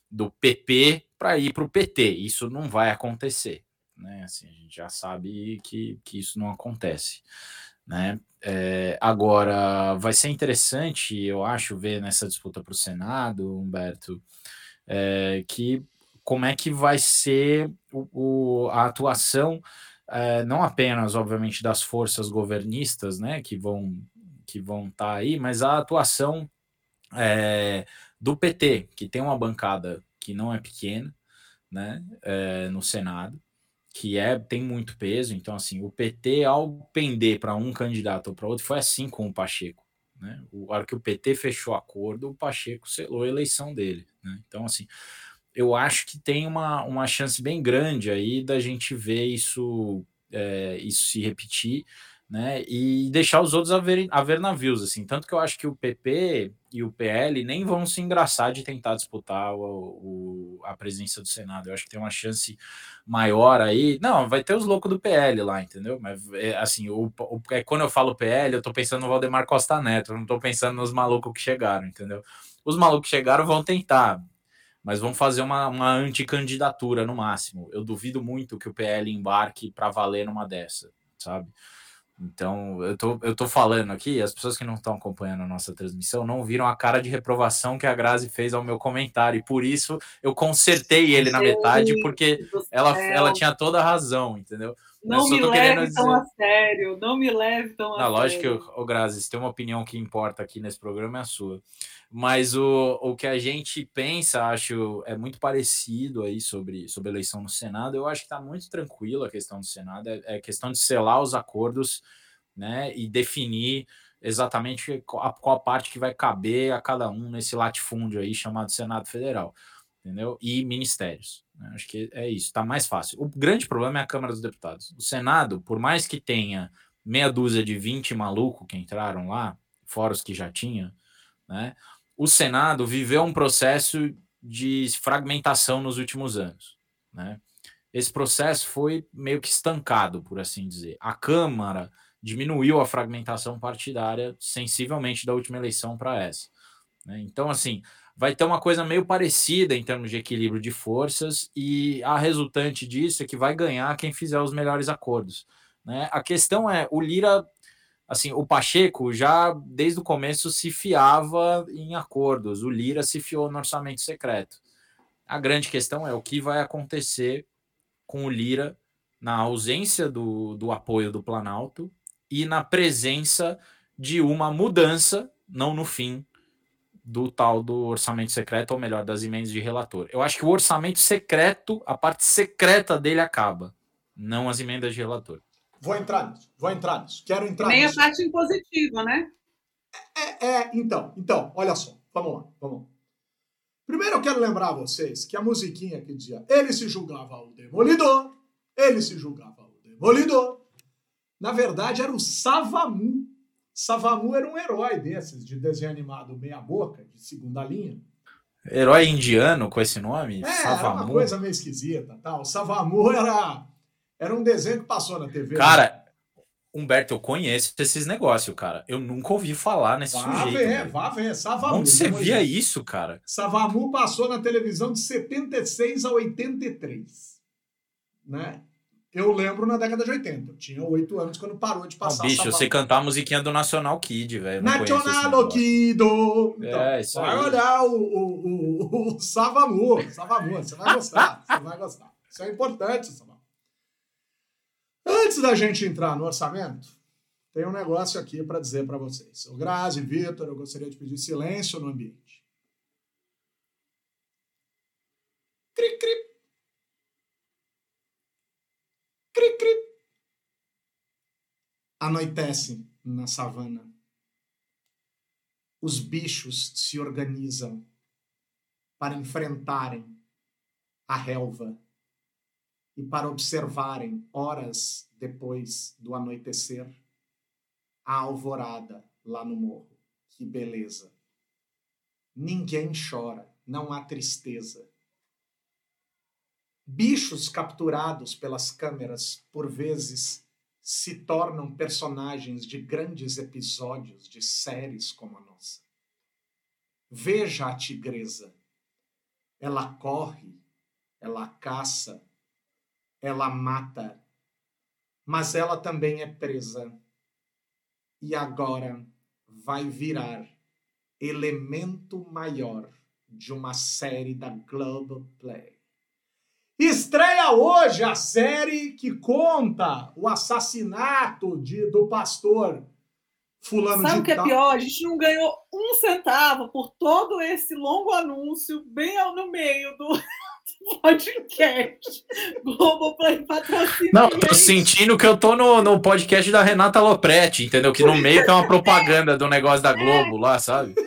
do PP para ir para o PT. Isso não vai acontecer, né? Assim, a gente já sabe que, que isso não acontece. Né? É, agora, vai ser interessante, eu acho, ver nessa disputa para o Senado, Humberto, é, que como é que vai ser o, o, a atuação, é, não apenas, obviamente, das forças governistas, né, que vão que vão estar tá aí, mas a atuação é, do PT, que tem uma bancada que não é pequena, né, é, no Senado, que é tem muito peso. Então, assim, o PT, ao pender para um candidato ou para outro, foi assim com o Pacheco. Né? O hora que o PT fechou acordo, o Pacheco selou a eleição dele. Né? Então, assim, eu acho que tem uma, uma chance bem grande aí da gente ver isso, é, isso se repetir né? E deixar os outros a ver, a ver navios, assim. Tanto que eu acho que o PP e o PL nem vão se engraçar de tentar disputar o, o, a presença do Senado. Eu acho que tem uma chance maior aí. Não, vai ter os loucos do PL lá, entendeu? Mas, é, assim, o, o, é, quando eu falo PL, eu tô pensando no Valdemar Costa Neto, eu não tô pensando nos malucos que chegaram, entendeu? Os malucos que chegaram vão tentar, mas vão fazer uma, uma anticandidatura no máximo. Eu duvido muito que o PL embarque para valer numa dessa, sabe? Então, eu tô, eu tô falando aqui, as pessoas que não estão acompanhando a nossa transmissão não viram a cara de reprovação que a Grazi fez ao meu comentário, e por isso eu consertei ele na metade, porque ela, ela tinha toda a razão, entendeu? Não me leve dizer... tão a sério, não me leve tão a não, Lógico que, o Grazi, se tem uma opinião que importa aqui nesse programa é a sua. Mas o, o que a gente pensa, acho, é muito parecido aí sobre, sobre eleição no Senado. Eu acho que está muito tranquilo a questão do Senado, é, é questão de selar os acordos né, e definir exatamente qual a parte que vai caber a cada um nesse latifúndio aí chamado Senado Federal, entendeu? E ministérios. Né? Acho que é isso, está mais fácil. O grande problema é a Câmara dos Deputados. O Senado, por mais que tenha meia dúzia de 20 malucos que entraram lá, fora os que já tinha, né? O Senado viveu um processo de fragmentação nos últimos anos, né? Esse processo foi meio que estancado, por assim dizer. A Câmara diminuiu a fragmentação partidária sensivelmente da última eleição para essa. Né? Então, assim, vai ter uma coisa meio parecida em termos de equilíbrio de forças, e a resultante disso é que vai ganhar quem fizer os melhores acordos. Né? A questão é, o Lira, assim, o Pacheco já desde o começo se fiava em acordos, o Lira se fiou no orçamento secreto. A grande questão é o que vai acontecer com o Lira na ausência do, do apoio do Planalto e na presença de uma mudança, não no fim, do tal do orçamento secreto, ou melhor, das emendas de relator. Eu acho que o orçamento secreto, a parte secreta dele acaba, não as emendas de relator. Vou entrar nisso, vou entrar nisso. Quero entrar Nem nisso. a parte impositiva, né? É, é, então, então, olha só. Vamos lá, vamos lá. Primeiro eu quero lembrar a vocês que a musiquinha que dizia ele se julgava o demolidor, ele se julgava o demolidor, na verdade era o Savamu. Savamu era um herói desses, de desenho animado meia boca, de segunda linha. Herói indiano com esse nome? É, Savamu. era uma coisa meio esquisita. Tal. O Savamu era era um desenho que passou na TV. Cara, né? Humberto, eu conheço esses negócios, cara. Eu nunca ouvi falar nesse vá sujeito. Ver, vá ver, Savamu. Onde você via isso, cara? Savamu passou na televisão de 76 a 83. Né? Eu lembro na década de 80. Eu tinha oito anos quando parou de passar. Oh, bicho, eu sei cantar a musiquinha do Nacional Kid, velho. Nacional Kid! Então, é, isso vai aí. olhar o, o, o, o Savamu. Savamu, você vai gostar. você vai gostar. Isso é importante, Savamu. Antes da gente entrar no orçamento, tem um negócio aqui para dizer para vocês. O Grazi, Vitor, eu gostaria de pedir silêncio no ambiente. Cri, cri. Cri, cri. Anoitece na savana. Os bichos se organizam para enfrentarem a relva e para observarem, horas depois do anoitecer, a alvorada lá no morro. Que beleza! Ninguém chora, não há tristeza. Bichos capturados pelas câmeras, por vezes, se tornam personagens de grandes episódios de séries como a nossa. Veja a tigresa. Ela corre, ela caça, ela mata, mas ela também é presa. E agora vai virar elemento maior de uma série da Globoplay. Estreia hoje a série que conta o assassinato de, do pastor fulano Sabe o que é pior? A gente não ganhou um centavo por todo esse longo anúncio bem no meio do podcast. Globoplay patrocina. Não, tô sentindo que eu tô no, no podcast da Renata Lopretti, entendeu? Que no meio tem uma propaganda do negócio da Globo lá, sabe?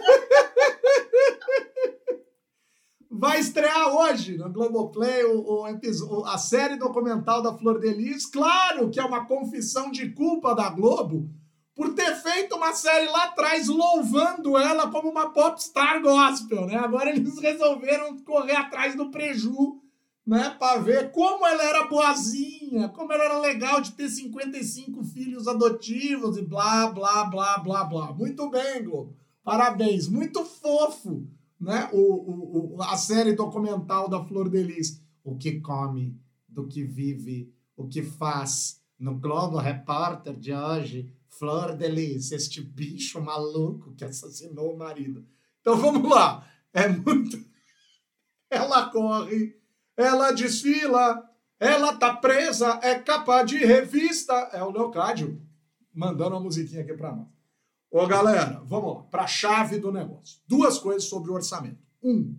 Vai estrear hoje no Globoplay o, o, a série documental da Flor de Lis. Claro que é uma confissão de culpa da Globo por ter feito uma série lá atrás louvando ela como uma popstar gospel, né? Agora eles resolveram correr atrás do preju, né? Para ver como ela era boazinha, como ela era legal de ter 55 filhos adotivos e blá, blá, blá, blá, blá. Muito bem, Globo. Parabéns. Muito fofo, né? O, o, o, a série documental da Flor de Lis. O que come, do que vive, o que faz. No Globo Repórter de hoje, Flor de Lis, este bicho maluco que assassinou o marido. Então vamos lá. É muito. Ela corre, ela desfila, ela tá presa, é capa de revista. É o Leocádio mandando uma musiquinha aqui para nós. Ô galera, vamos lá, para a chave do negócio. Duas coisas sobre o orçamento. Um,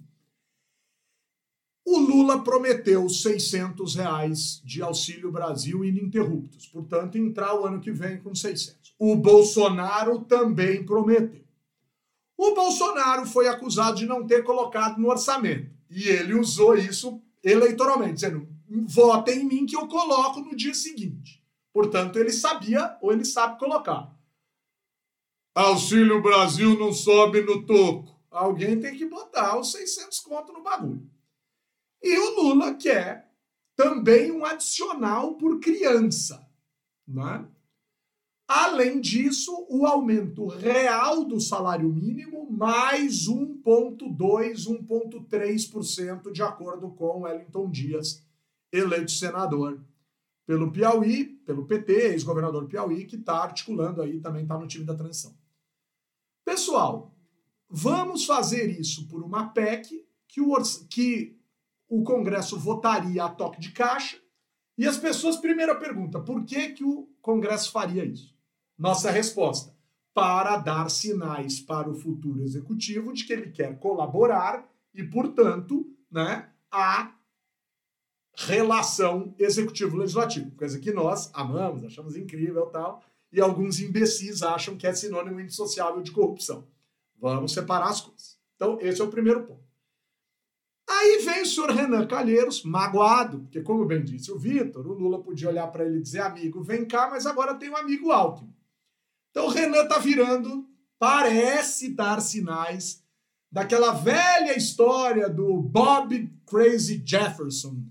O Lula prometeu 600 reais de auxílio Brasil ininterruptos, portanto, entrar o ano que vem com 600. O Bolsonaro também prometeu. O Bolsonaro foi acusado de não ter colocado no orçamento. E ele usou isso eleitoralmente, dizendo: votem em mim que eu coloco no dia seguinte. Portanto, ele sabia ou ele sabe colocar. Auxílio Brasil não sobe no toco. Alguém tem que botar os 600 conto no bagulho. E o Lula quer também um adicional por criança. Né? Além disso, o aumento real do salário mínimo, mais 1,2%, 1,3%, de acordo com Wellington Dias, eleito senador pelo Piauí, pelo PT, ex-governador Piauí, que está articulando aí, também está no time da transição. Pessoal, vamos fazer isso por uma PEC que o, que o Congresso votaria a toque de caixa. E as pessoas, primeira pergunta, por que, que o Congresso faria isso? Nossa resposta, para dar sinais para o futuro executivo de que ele quer colaborar e, portanto, né, a relação executivo-legislativo, coisa que nós amamos, achamos incrível tal, e alguns imbecis acham que é sinônimo indissociável de corrupção. Vamos separar as coisas. Então, esse é o primeiro ponto. Aí vem o senhor Renan Calheiros, magoado, porque, como bem disse o Vitor, o Lula podia olhar para ele e dizer: amigo, vem cá, mas agora tem um amigo Alckmin. Então o Renan está virando, parece dar sinais daquela velha história do Bob Crazy Jefferson,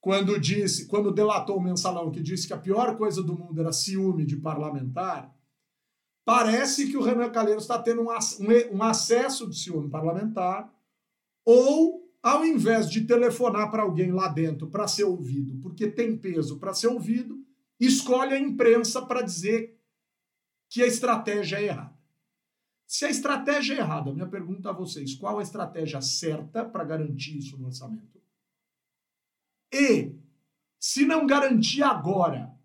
quando disse, quando delatou o mensalão que disse que a pior coisa do mundo era ciúme de parlamentar. Parece que o Renan Calheiros está tendo um, um, um acesso de ciúme parlamentar ou ao invés de telefonar para alguém lá dentro para ser ouvido, porque tem peso para ser ouvido, escolhe a imprensa para dizer que a estratégia é errada. Se a estratégia é errada, minha pergunta a vocês: qual a estratégia certa para garantir isso no orçamento? E, se não garantir agora,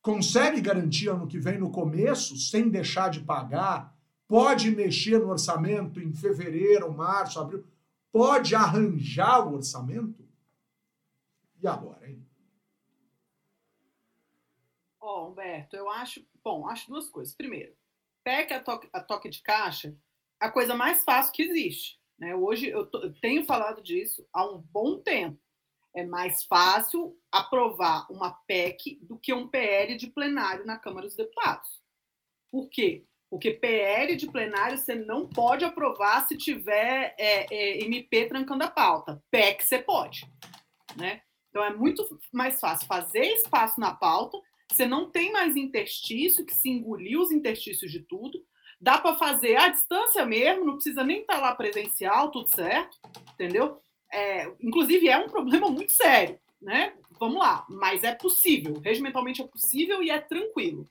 consegue garantir ano que vem no começo, sem deixar de pagar? Pode mexer no orçamento em fevereiro, março, abril? Pode arranjar o orçamento? E agora, hein? Ó, oh, Humberto, eu acho. Bom, acho duas coisas. Primeiro, PEC a toque, a toque de caixa, a coisa mais fácil que existe. Né? Hoje eu, eu tenho falado disso há um bom tempo. É mais fácil aprovar uma PEC do que um PL de plenário na Câmara dos Deputados. Por quê? Porque PL de plenário você não pode aprovar se tiver é, é, MP trancando a pauta. PEC você pode. Né? Então é muito mais fácil fazer espaço na pauta. Você não tem mais interstício, que se engoliu os interstícios de tudo. Dá para fazer à distância mesmo, não precisa nem estar tá lá presencial, tudo certo, entendeu? É, inclusive é um problema muito sério, né? Vamos lá, mas é possível, regimentalmente é possível e é tranquilo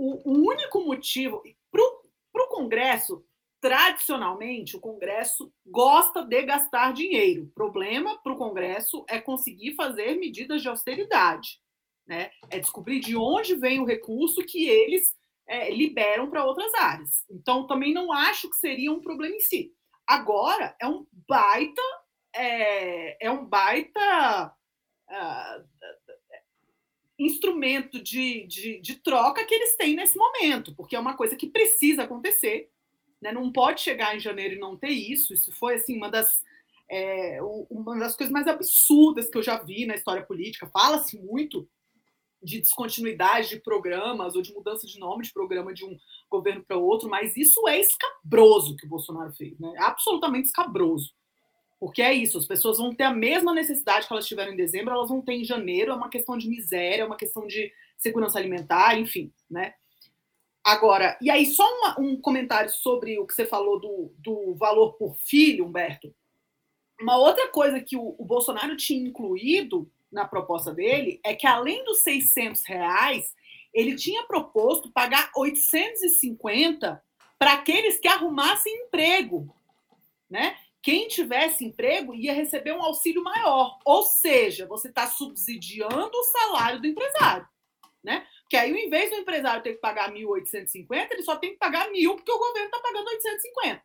o, o único motivo. Para o Congresso, tradicionalmente, o Congresso gosta de gastar dinheiro. O problema para o Congresso é conseguir fazer medidas de austeridade. Né? É descobrir de onde vem o recurso que eles é, liberam para outras áreas. Então, também não acho que seria um problema em si. Agora, é um baita. É, é um baita. Uh, instrumento de, de, de, troca que eles têm nesse momento, porque é uma coisa que precisa acontecer. Né? Não pode chegar em janeiro e não ter isso. Isso foi assim uma das, é, uma das coisas mais absurdas que eu já vi na história política. Fala-se muito de descontinuidade de programas ou de mudança de nome de programa de um governo para outro, mas isso é escabroso que o Bolsonaro fez, né? Absolutamente escabroso. Porque é isso, as pessoas vão ter a mesma necessidade que elas tiveram em dezembro, elas vão ter em janeiro, é uma questão de miséria, é uma questão de segurança alimentar, enfim, né? Agora, e aí só uma, um comentário sobre o que você falou do, do valor por filho, Humberto. Uma outra coisa que o, o Bolsonaro tinha incluído na proposta dele é que além dos 600 reais, ele tinha proposto pagar 850 para aqueles que arrumassem emprego, né? Quem tivesse emprego ia receber um auxílio maior. Ou seja, você está subsidiando o salário do empresário. Né? Porque aí, ao invés do empresário ter que pagar 1.850, ele só tem que pagar mil, porque o governo está pagando 850.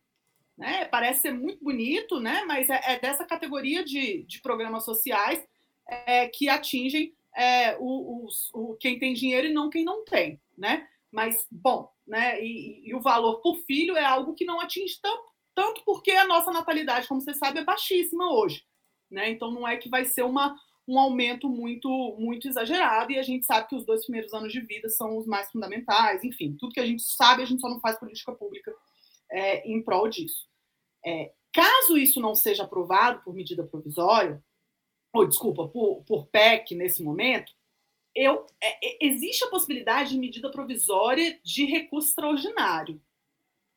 Né? Parece ser muito bonito, né? mas é, é dessa categoria de, de programas sociais é, que atingem é, o, o, quem tem dinheiro e não quem não tem. Né? Mas, bom, né? E, e, o valor por filho é algo que não atinge tanto, tanto porque a nossa natalidade, como você sabe, é baixíssima hoje. Né? Então não é que vai ser uma, um aumento muito muito exagerado e a gente sabe que os dois primeiros anos de vida são os mais fundamentais, enfim, tudo que a gente sabe a gente só não faz política pública é, em prol disso. É, caso isso não seja aprovado por medida provisória, ou desculpa, por, por PEC nesse momento, eu, é, é, existe a possibilidade de medida provisória de recurso extraordinário.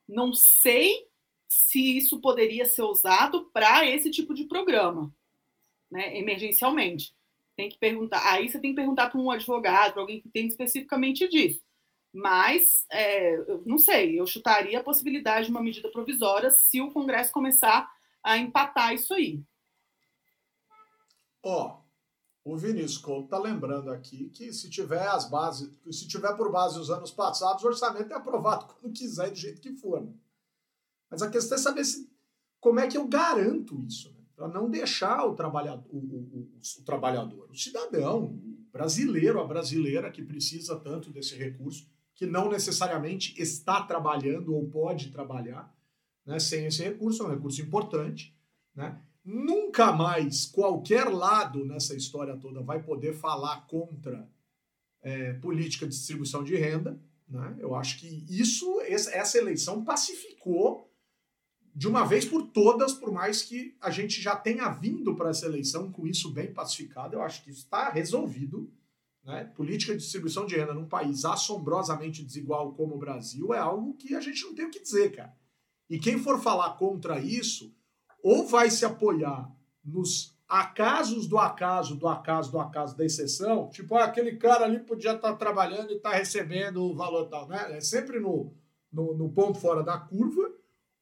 Não sei se isso poderia ser usado para esse tipo de programa né, emergencialmente. Tem que perguntar. Aí você tem que perguntar para um advogado, para alguém que entende especificamente disso. Mas, é, não sei, eu chutaria a possibilidade de uma medida provisória se o Congresso começar a empatar isso aí. Ó, oh, o Vinícius Couto está lembrando aqui que se tiver as bases, se tiver por base os anos passados, o orçamento é aprovado quando quiser, do jeito que for. Né? Mas a questão é saber se, como é que eu garanto isso. Né? para não deixar o trabalhador, o, o, o, trabalhador, o cidadão, o brasileiro, a brasileira que precisa tanto desse recurso, que não necessariamente está trabalhando ou pode trabalhar né, sem esse recurso, é um recurso importante. Né? Nunca mais qualquer lado nessa história toda vai poder falar contra é, política de distribuição de renda. Né? Eu acho que isso, essa eleição pacificou de uma vez por todas, por mais que a gente já tenha vindo para essa eleição com isso bem pacificado, eu acho que isso está resolvido. Né? Política de distribuição de renda num país assombrosamente desigual como o Brasil é algo que a gente não tem o que dizer, cara. E quem for falar contra isso, ou vai se apoiar nos acasos do acaso, do acaso, do acaso da exceção, tipo, ah, aquele cara ali podia estar tá trabalhando e estar tá recebendo o valor tal, né? É sempre no, no, no ponto fora da curva,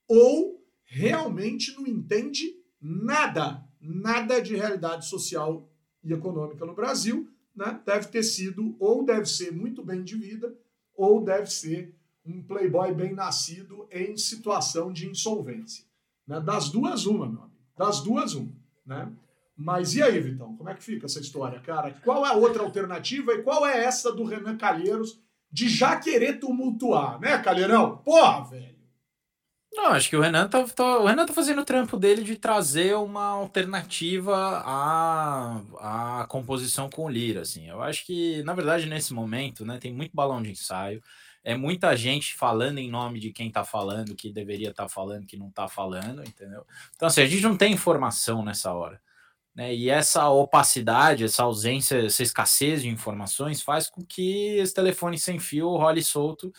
ou realmente não entende nada, nada de realidade social e econômica no Brasil, né? deve ter sido, ou deve ser muito bem de vida, ou deve ser um playboy bem nascido em situação de insolvência. Né? Das duas, uma, meu amigo. Das duas, uma. Né? Mas e aí, Vitão? Como é que fica essa história, cara? Qual é a outra alternativa e qual é essa do Renan Calheiros de já querer tumultuar, né, Calheirão? Porra, velho! Não, acho que o Renan tá, tá, o Renan tá fazendo o trampo dele de trazer uma alternativa à, à composição com Lira, assim. Eu acho que, na verdade, nesse momento, né, tem muito balão de ensaio, é muita gente falando em nome de quem tá falando, que deveria estar tá falando, que não tá falando, entendeu? Então, assim, a gente não tem informação nessa hora. Né? E essa opacidade, essa ausência, essa escassez de informações faz com que esse telefone sem fio role solto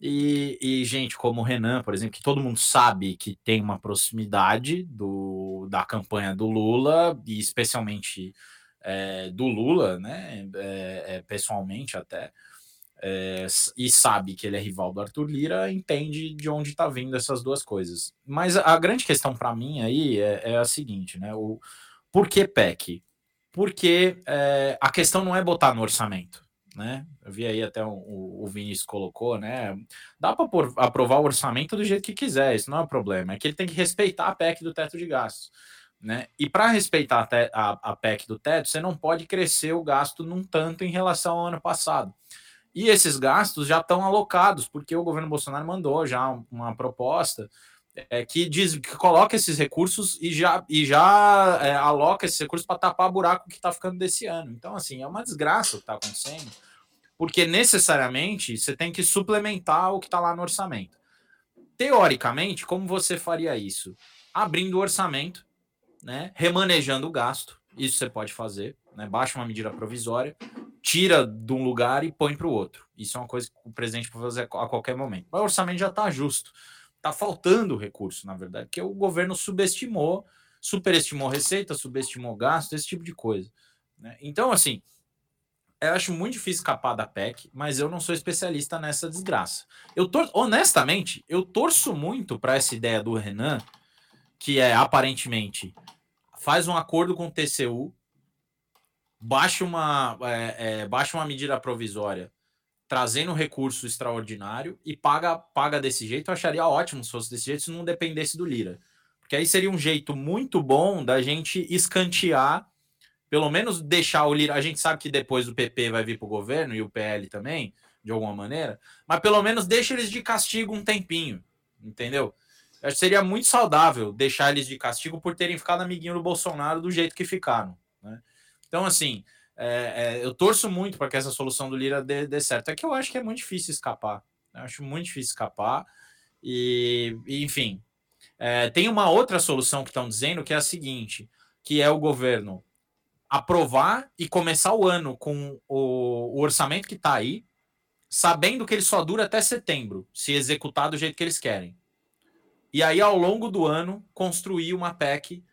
e, e, gente como o Renan, por exemplo, que todo mundo sabe que tem uma proximidade do, da campanha do Lula, e especialmente é, do Lula, né? É, é, pessoalmente até, é, e sabe que ele é rival do Arthur Lira, entende de onde está vindo essas duas coisas. Mas a grande questão para mim aí é, é, a seguinte, né? O, por que PEC? Porque é, a questão não é botar no orçamento né? Eu vi aí até o, o Vinícius colocou, né? Dá para aprovar o orçamento do jeito que quiser, isso não é um problema. É que ele tem que respeitar a PEC do teto de gastos. Né? E para respeitar a, a, PEC do teto, você não pode crescer o gasto num tanto em relação ao ano passado. E esses gastos já estão alocados, porque o governo Bolsonaro mandou já uma proposta é, que diz que coloca esses recursos e já, e já é, aloca esses recursos para tapar buraco que está ficando desse ano. Então, assim, é uma desgraça o que está acontecendo, porque necessariamente você tem que suplementar o que está lá no orçamento. Teoricamente, como você faria isso? Abrindo o orçamento, né, remanejando o gasto, isso você pode fazer, né, baixa uma medida provisória, tira de um lugar e põe para o outro. Isso é uma coisa que o presidente pode fazer a qualquer momento. Mas o orçamento já está justo Está faltando recurso, na verdade, que o governo subestimou, superestimou receita, subestimou gasto, esse tipo de coisa. Né? Então, assim, eu acho muito difícil escapar da PEC, mas eu não sou especialista nessa desgraça. Eu tor honestamente, eu torço muito para essa ideia do Renan, que é aparentemente faz um acordo com o TCU, baixa uma, é, é, baixa uma medida provisória trazendo recurso extraordinário e paga, paga desse jeito. Eu acharia ótimo se fosse desse jeito, se não dependesse do Lira. Porque aí seria um jeito muito bom da gente escantear, pelo menos deixar o Lira. A gente sabe que depois o PP vai vir para o governo e o PL também, de alguma maneira, mas pelo menos deixa eles de castigo um tempinho, entendeu? Eu acho que seria muito saudável deixar eles de castigo por terem ficado amiguinho do Bolsonaro do jeito que ficaram. Né? Então, assim, é, é, eu torço muito para que essa solução do Lira dê, dê, certo. É que eu acho que é muito difícil escapar. Eu acho muito difícil escapar. E, enfim, é, tem uma outra solução que estão dizendo que é a seguinte: que é o governo aprovar e começar o ano com o, o orçamento que está aí, sabendo que ele só dura até setembro, se executar do jeito que eles querem. E aí, ao longo do ano, construir uma PEC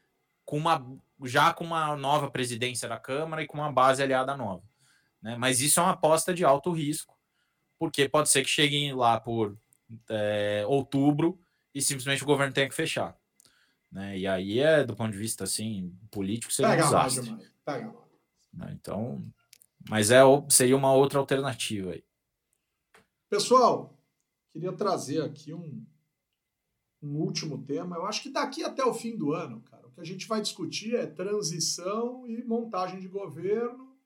com uma já com uma nova presidência da Câmara e com uma base aliada nova. Né? Mas isso é uma aposta de alto risco, porque pode ser que cheguem lá por é, outubro e simplesmente o governo tenha que fechar. Né? E aí é, do ponto de vista assim, político, seria Pega um desastre. Pega né? Então, mas é, seria uma outra alternativa aí. Pessoal, queria trazer aqui um, um último tema. Eu acho que daqui até o fim do ano, cara que a gente vai discutir é transição e montagem de governo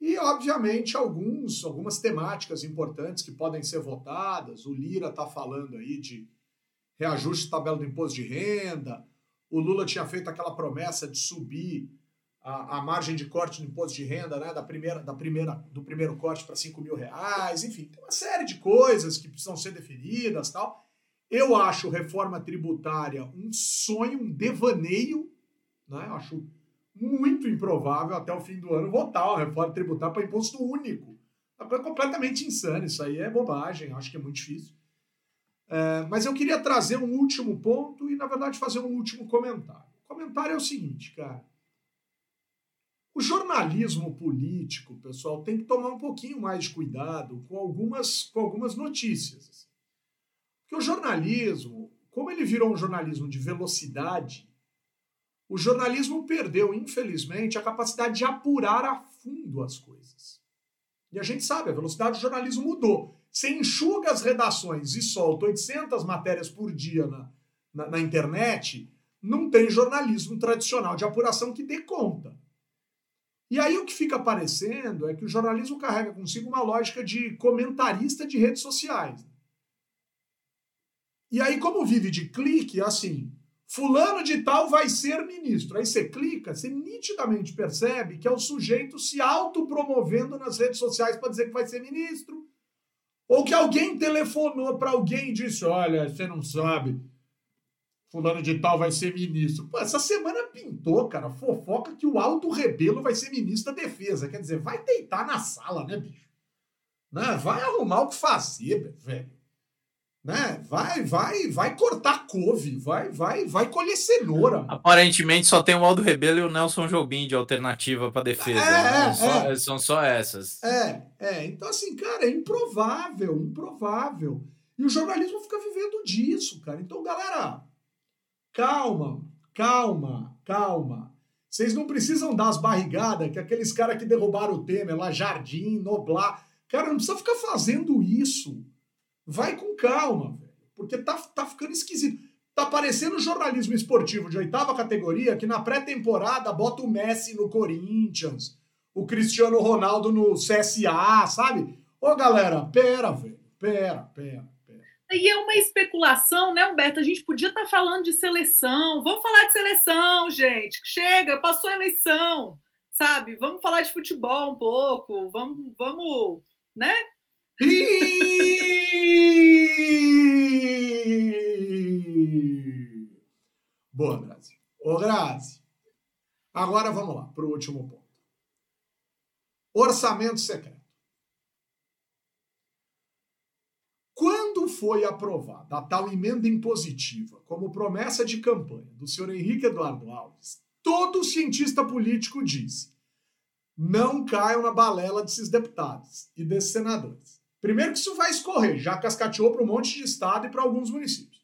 e, obviamente, alguns, algumas temáticas importantes que podem ser votadas. O Lira está falando aí de reajuste de tabela do imposto de renda. O Lula tinha feito aquela promessa de subir a, a margem de corte do imposto de renda, né, da primeira, da primeira, do primeiro corte para 5 mil reais. Enfim, tem uma série de coisas que precisam ser definidas tal. Eu acho reforma tributária um sonho, um devaneio, né? Eu acho muito improvável até o fim do ano votar uma reforma tributária para imposto único. É completamente insano, isso aí é bobagem, acho que é muito difícil. É, mas eu queria trazer um último ponto e, na verdade, fazer um último comentário. O comentário é o seguinte, cara. O jornalismo político, pessoal, tem que tomar um pouquinho mais de cuidado com algumas, com algumas notícias. Que o jornalismo, como ele virou um jornalismo de velocidade, o jornalismo perdeu, infelizmente, a capacidade de apurar a fundo as coisas. E a gente sabe, a velocidade do jornalismo mudou. Você enxuga as redações e solta 800 matérias por dia na, na, na internet, não tem jornalismo tradicional de apuração que dê conta. E aí o que fica aparecendo é que o jornalismo carrega consigo uma lógica de comentarista de redes sociais. E aí, como vive de clique, é assim, fulano de tal vai ser ministro. Aí você clica, você nitidamente percebe que é o sujeito se autopromovendo nas redes sociais para dizer que vai ser ministro. Ou que alguém telefonou para alguém e disse: Olha, você não sabe, fulano de tal vai ser ministro. Pô, essa semana pintou, cara, fofoca que o Alto Rebelo vai ser ministro da Defesa. Quer dizer, vai deitar na sala, né, bicho? Né? Vai arrumar o que fazer, velho né? Vai, vai, vai cortar couve, vai, vai, vai colher cenoura. Aparentemente só tem o Aldo Rebelo e o Nelson Jobim de alternativa para defesa. É, né? só, é. São só essas. É, é. Então, assim, cara, é improvável, improvável. E o jornalismo fica vivendo disso, cara. Então, galera, calma, calma, calma. Vocês não precisam dar as barrigadas que aqueles caras que derrubaram o Temer lá, Jardim, Noblar. Cara, não precisa ficar fazendo isso Vai com calma, velho, porque tá, tá ficando esquisito. Tá parecendo jornalismo esportivo de oitava categoria que na pré-temporada bota o Messi no Corinthians, o Cristiano Ronaldo no CSA, sabe? Ô galera, pera, velho, pera, pera. E é uma especulação, né, Humberto? A gente podia estar tá falando de seleção. Vamos falar de seleção, gente. Chega, passou a eleição, sabe? Vamos falar de futebol um pouco. Vamos, vamos, né? Boa, Grazi. Ô, Grazi. Agora vamos lá para o último ponto. Orçamento secreto. Quando foi aprovada a tal emenda impositiva como promessa de campanha do senhor Henrique Eduardo Alves, todo cientista político disse: não caiam na balela desses deputados e desses senadores. Primeiro que isso vai escorrer, já cascateou para um monte de estado e para alguns municípios.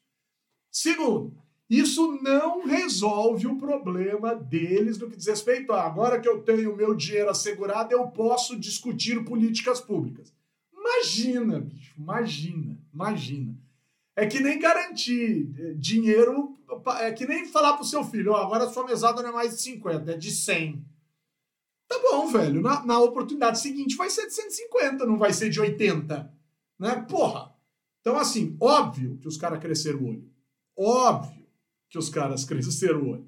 Segundo, isso não resolve o problema deles no que diz respeito a agora que eu tenho meu dinheiro assegurado, eu posso discutir políticas públicas. Imagina, bicho, imagina, imagina. É que nem garantir eh, dinheiro, é que nem falar pro seu filho, ó, oh, agora sua mesada não é mais de 50, é de 100. Tá bom, velho, na, na oportunidade seguinte vai ser de 150, não vai ser de 80, né? Porra. Então, assim, óbvio que os caras cresceram o olho. Óbvio que os caras cresceram o olho.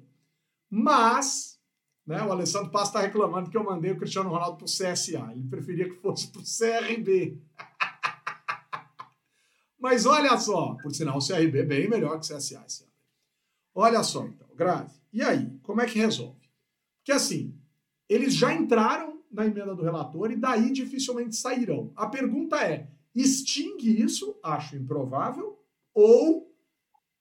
Mas, né, o Alessandro Paz está reclamando que eu mandei o Cristiano Ronaldo para o CSA. Ele preferia que fosse para o CRB. Mas olha só, por sinal, o CRB é bem melhor que o CSA. Olha só, então, Grave. E aí, como é que resolve? Porque assim, eles já entraram na emenda do relator e daí dificilmente sairão. A pergunta é: extingue isso? Acho improvável. Ou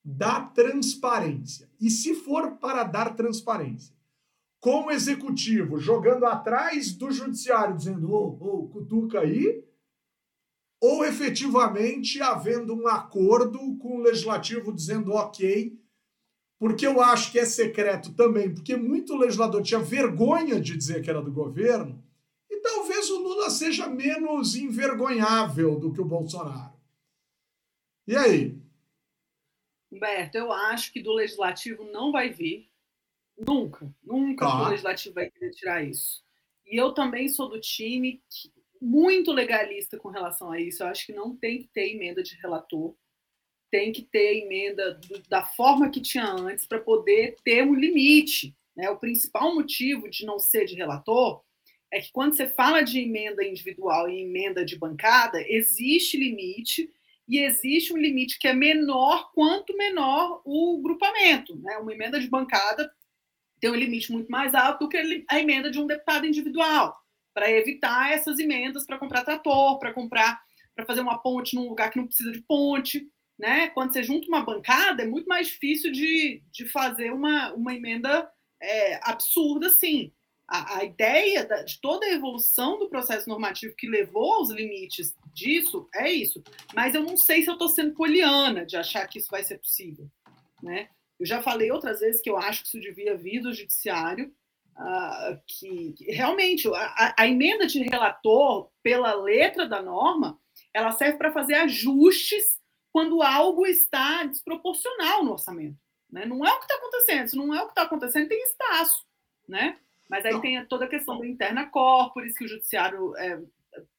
dá transparência? E se for para dar transparência, com o executivo jogando atrás do judiciário, dizendo, ô, oh, oh, cutuca aí, ou efetivamente havendo um acordo com o legislativo dizendo ok, porque eu acho que é secreto também, porque muito legislador tinha vergonha de dizer que era do governo, e talvez o Lula seja menos envergonhável do que o Bolsonaro. E aí? Humberto, eu acho que do legislativo não vai vir. Nunca, nunca tá. o legislativo vai querer tirar isso. E eu também sou do time que, muito legalista com relação a isso. Eu acho que não tem que ter emenda de relator, tem que ter emenda do, da forma que tinha antes para poder ter um limite. Né? O principal motivo de não ser de relator é que quando você fala de emenda individual e emenda de bancada, existe limite e existe um limite que é menor quanto menor o grupamento. Né? Uma emenda de bancada tem um limite muito mais alto do que a emenda de um deputado individual, para evitar essas emendas para comprar trator, para comprar, para fazer uma ponte num lugar que não precisa de ponte. Né? Quando você junta uma bancada, é muito mais difícil de, de fazer uma, uma emenda é, absurda assim a, a ideia da, de toda a evolução do processo normativo que levou aos limites disso é isso. Mas eu não sei se eu estou sendo poliana de achar que isso vai ser possível. Né? Eu já falei outras vezes que eu acho que isso devia vir do judiciário, uh, que, realmente a, a, emenda de relator, pela letra da norma, ela serve para fazer ajustes quando algo está desproporcional no orçamento. Né? Não é o que está acontecendo. Se não é o que está acontecendo, tem espaço. Né? Mas aí não. tem toda a questão da interna corporis, que o judiciário, é,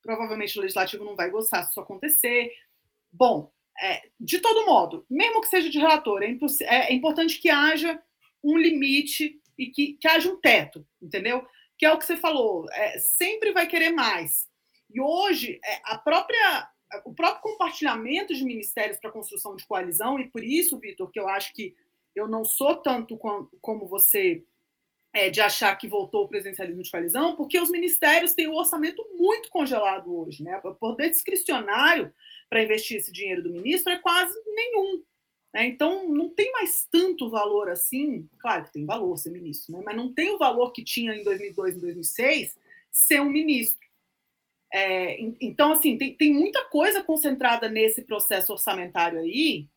provavelmente o legislativo não vai gostar se isso acontecer. Bom, é, de todo modo, mesmo que seja de relator, é, é, importante que haja um limite e que, que haja um teto, entendeu? Que é o que você falou, é, sempre vai querer mais. E hoje, é, a própria, o próprio compartilhamento de ministérios para construção de coalizão, e por isso, Vitor, que eu acho que eu não sou tanto como, como você é, de achar que voltou o presidencialismo de coalizão, porque os ministérios têm o orçamento muito congelado hoje. Né? O poder discricionário para investir esse dinheiro do ministro é quase nenhum. Né? Então, não tem mais tanto valor assim. Claro que tem valor ser ministro, né? mas não tem o valor que tinha em 2002 e 2006 ser um ministro. É, então, assim, tem, tem muita coisa concentrada nesse processo orçamentário aí.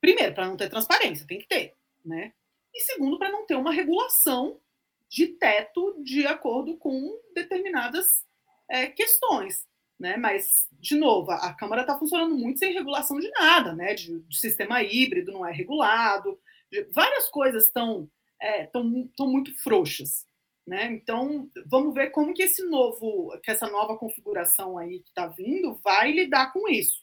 Primeiro, para não ter transparência, tem que ter. Né? E segundo, para não ter uma regulação de teto de acordo com determinadas é, questões. Né? Mas, de novo, a, Câmara está funcionando muito sem regulação de nada, né? de, de sistema híbrido não é regulado, de, várias coisas estão é, tão, tão muito frouxas. Né? Então, vamos ver como que esse novo, que essa nova configuração aí que está vindo vai lidar com isso.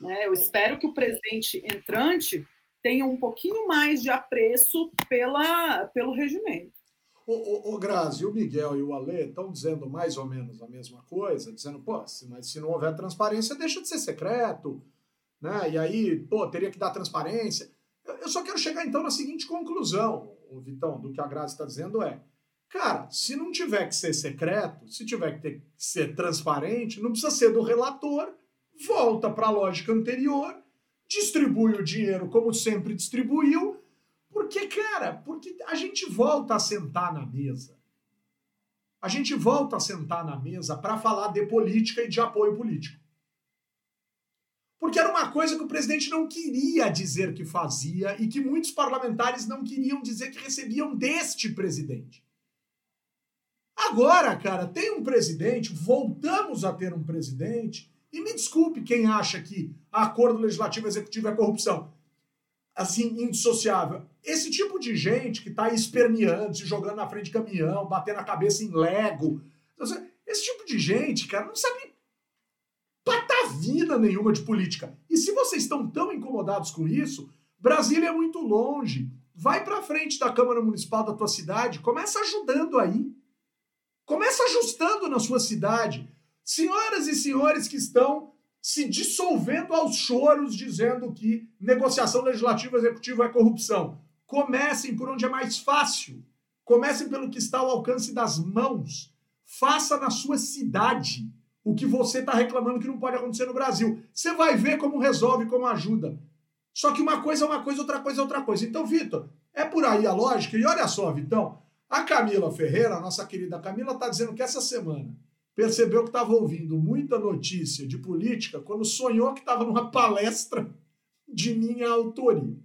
Né? Eu espero que o presidente entrante tenha um pouquinho mais de apreço pela, pelo regimento. O, o, o Grazi, o Miguel e o Ale estão dizendo mais ou menos a mesma coisa, dizendo, pô, se, mas se não houver transparência, deixa de ser secreto, né? E aí, pô, teria que dar transparência. Eu, eu só quero chegar então na seguinte conclusão, o Vitão, do que a Grazi está dizendo é, cara, se não tiver que ser secreto, se tiver que, ter que ser transparente, não precisa ser do relator, volta para a lógica anterior, distribui o dinheiro como sempre distribuiu porque, cara, porque a gente volta a sentar na mesa. A gente volta a sentar na mesa para falar de política e de apoio político. Porque era uma coisa que o presidente não queria dizer que fazia e que muitos parlamentares não queriam dizer que recebiam deste presidente. Agora, cara, tem um presidente, voltamos a ter um presidente, E me desculpe quem acha que acordo legislativo executivo é corrupção. Assim, indissociável. Esse tipo de gente que está esperneando, se jogando na frente de caminhão, batendo a cabeça em Lego. Esse tipo de gente, cara, não sabe patavina nenhuma de política. E se vocês estão tão incomodados com isso, Brasília é muito longe. Vai para frente da Câmara Municipal da tua cidade, começa ajudando aí. Começa ajustando na sua cidade. Senhoras e senhores que estão se dissolvendo aos choros dizendo que negociação legislativa executiva é corrupção. Comecem por onde é mais fácil. Comecem pelo que está ao alcance das mãos. Faça na sua cidade o que você está reclamando que não pode acontecer no Brasil. Você vai ver como resolve, como ajuda. Só que uma coisa é uma coisa, outra coisa é outra coisa. Então, Vitor, é por aí a lógica. E olha só, Vitão, a Camila Ferreira, a nossa querida Camila, está dizendo que essa semana percebeu que estava ouvindo muita notícia de política quando sonhou que estava numa palestra de minha autoria.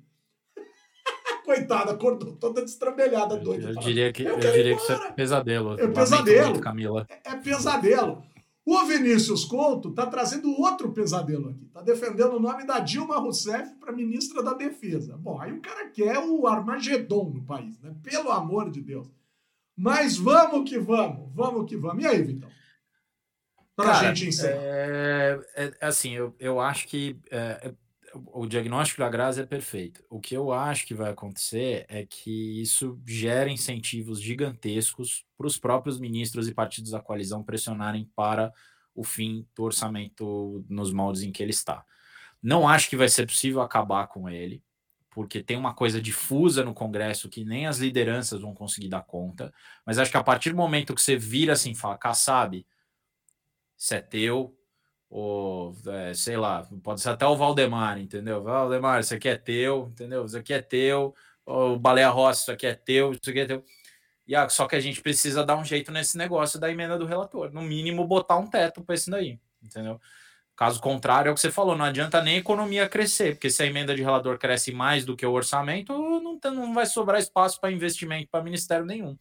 Coitada, acordou toda destrambelhada, doida. Eu, diria que, eu, eu diria que isso é pesadelo. É pesadelo. Camila. É, é pesadelo. O Vinícius Couto está trazendo outro pesadelo aqui. Está defendendo o nome da Dilma Rousseff para ministra da Defesa. Bom, aí o cara quer o Armagedon no país, né? Pelo amor de Deus. Mas vamos que vamos, vamos que vamos. E aí, Vitão? Para a gente encerrar. É, é, assim, eu, eu acho que é, o diagnóstico da Grazi é perfeito. O que eu acho que vai acontecer é que isso gera incentivos gigantescos para os próprios ministros e partidos da coalizão pressionarem para o fim do orçamento nos moldes em que ele está. Não acho que vai ser possível acabar com ele, porque tem uma coisa difusa no Congresso que nem as lideranças vão conseguir dar conta, mas acho que a partir do momento que você vira assim, fala, Kassab, isso é teu, ou é, sei lá, pode ser até o Valdemar, entendeu? Valdemar, isso aqui é teu, entendeu? Isso aqui é teu, o Baleia Rossi, isso aqui é teu, isso aqui é teu. E, ah, só que a gente precisa dar um jeito nesse negócio da emenda do relator, no mínimo botar um teto para isso daí, entendeu? Caso contrário, é o que você falou, não adianta nem a economia crescer, porque se a emenda de relator cresce mais do que o orçamento, não, tem, não vai sobrar espaço para investimento para ministério nenhum.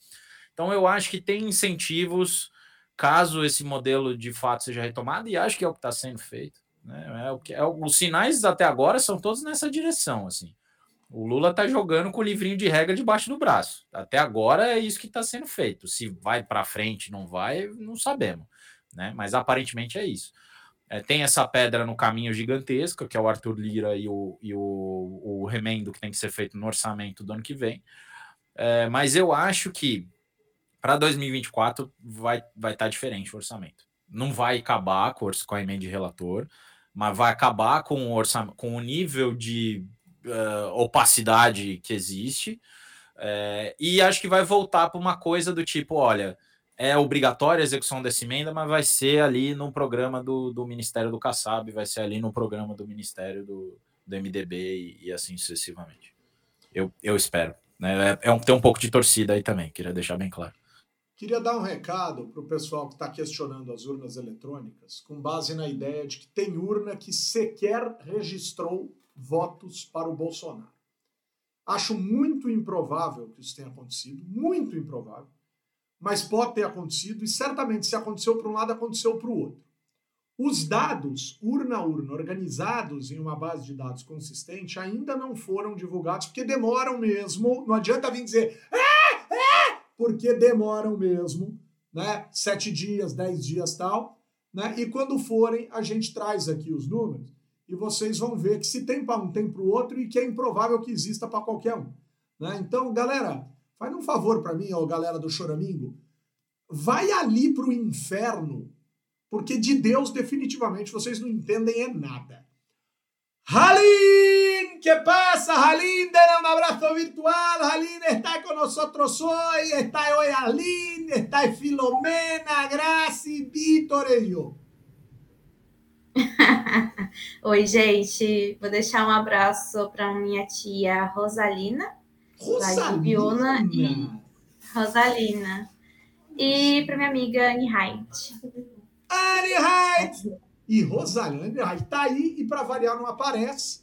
Então, eu acho que tem incentivos caso esse modelo de fato seja retomado, e acho que é o que está sendo feito. Né? É o que, é, os sinais até agora são todos nessa direção. assim. O Lula está jogando com o livrinho de regra debaixo do braço. Até agora é isso que está sendo feito. Se vai para frente, não vai, não sabemos. Né? Mas aparentemente é isso. É, tem essa pedra no caminho gigantesca, que é o Arthur Lira e o, e o, o remendo que tem que ser feito no orçamento do ano que vem. É, mas eu acho que para 2024 vai vai estar tá diferente o orçamento. Não vai acabar com, com a emenda de relator, mas vai acabar com o, orçamento, com o nível de uh, opacidade que existe. É, e acho que vai voltar para uma coisa do tipo: olha, é obrigatória a execução dessa emenda, mas vai ser ali no programa do, do Ministério do Kassab, vai ser ali no programa do Ministério do, do MDB e, e assim sucessivamente. Eu, eu espero. Né? É, é um, tem um pouco de torcida aí também, queria deixar bem claro. Queria dar um recado para o pessoal que está questionando as urnas eletrônicas, com base na ideia de que tem urna que sequer registrou votos para o Bolsonaro. Acho muito improvável que isso tenha acontecido, muito improvável, mas pode ter acontecido e certamente se aconteceu para um lado, aconteceu para o outro. Os dados, urna a urna, organizados em uma base de dados consistente, ainda não foram divulgados, porque demoram mesmo. Não adianta vir dizer, ah, porque demoram mesmo, né? Sete dias, dez dias tal, né? E quando forem, a gente traz aqui os números e vocês vão ver que se tem para um, tem para o outro e que é improvável que exista para qualquer um. Né? Então, galera, faz um favor para mim, ó, galera do Choramingo, vai ali para o inferno, porque de Deus definitivamente vocês não entendem é nada. Halin, ¿qué pasa, Halin? Denle un abrazo virtual. Halin está con nosotros hoy. Está hoy Halin, está Filomena, Graci, Vitor e eu. Oi, gente. Vou deixar um abraço para minha tia Rosalina, Rosalina. e Rosalina. E para minha amiga Annie Height. Annie Height! E Rosalina está aí e para variar não aparece,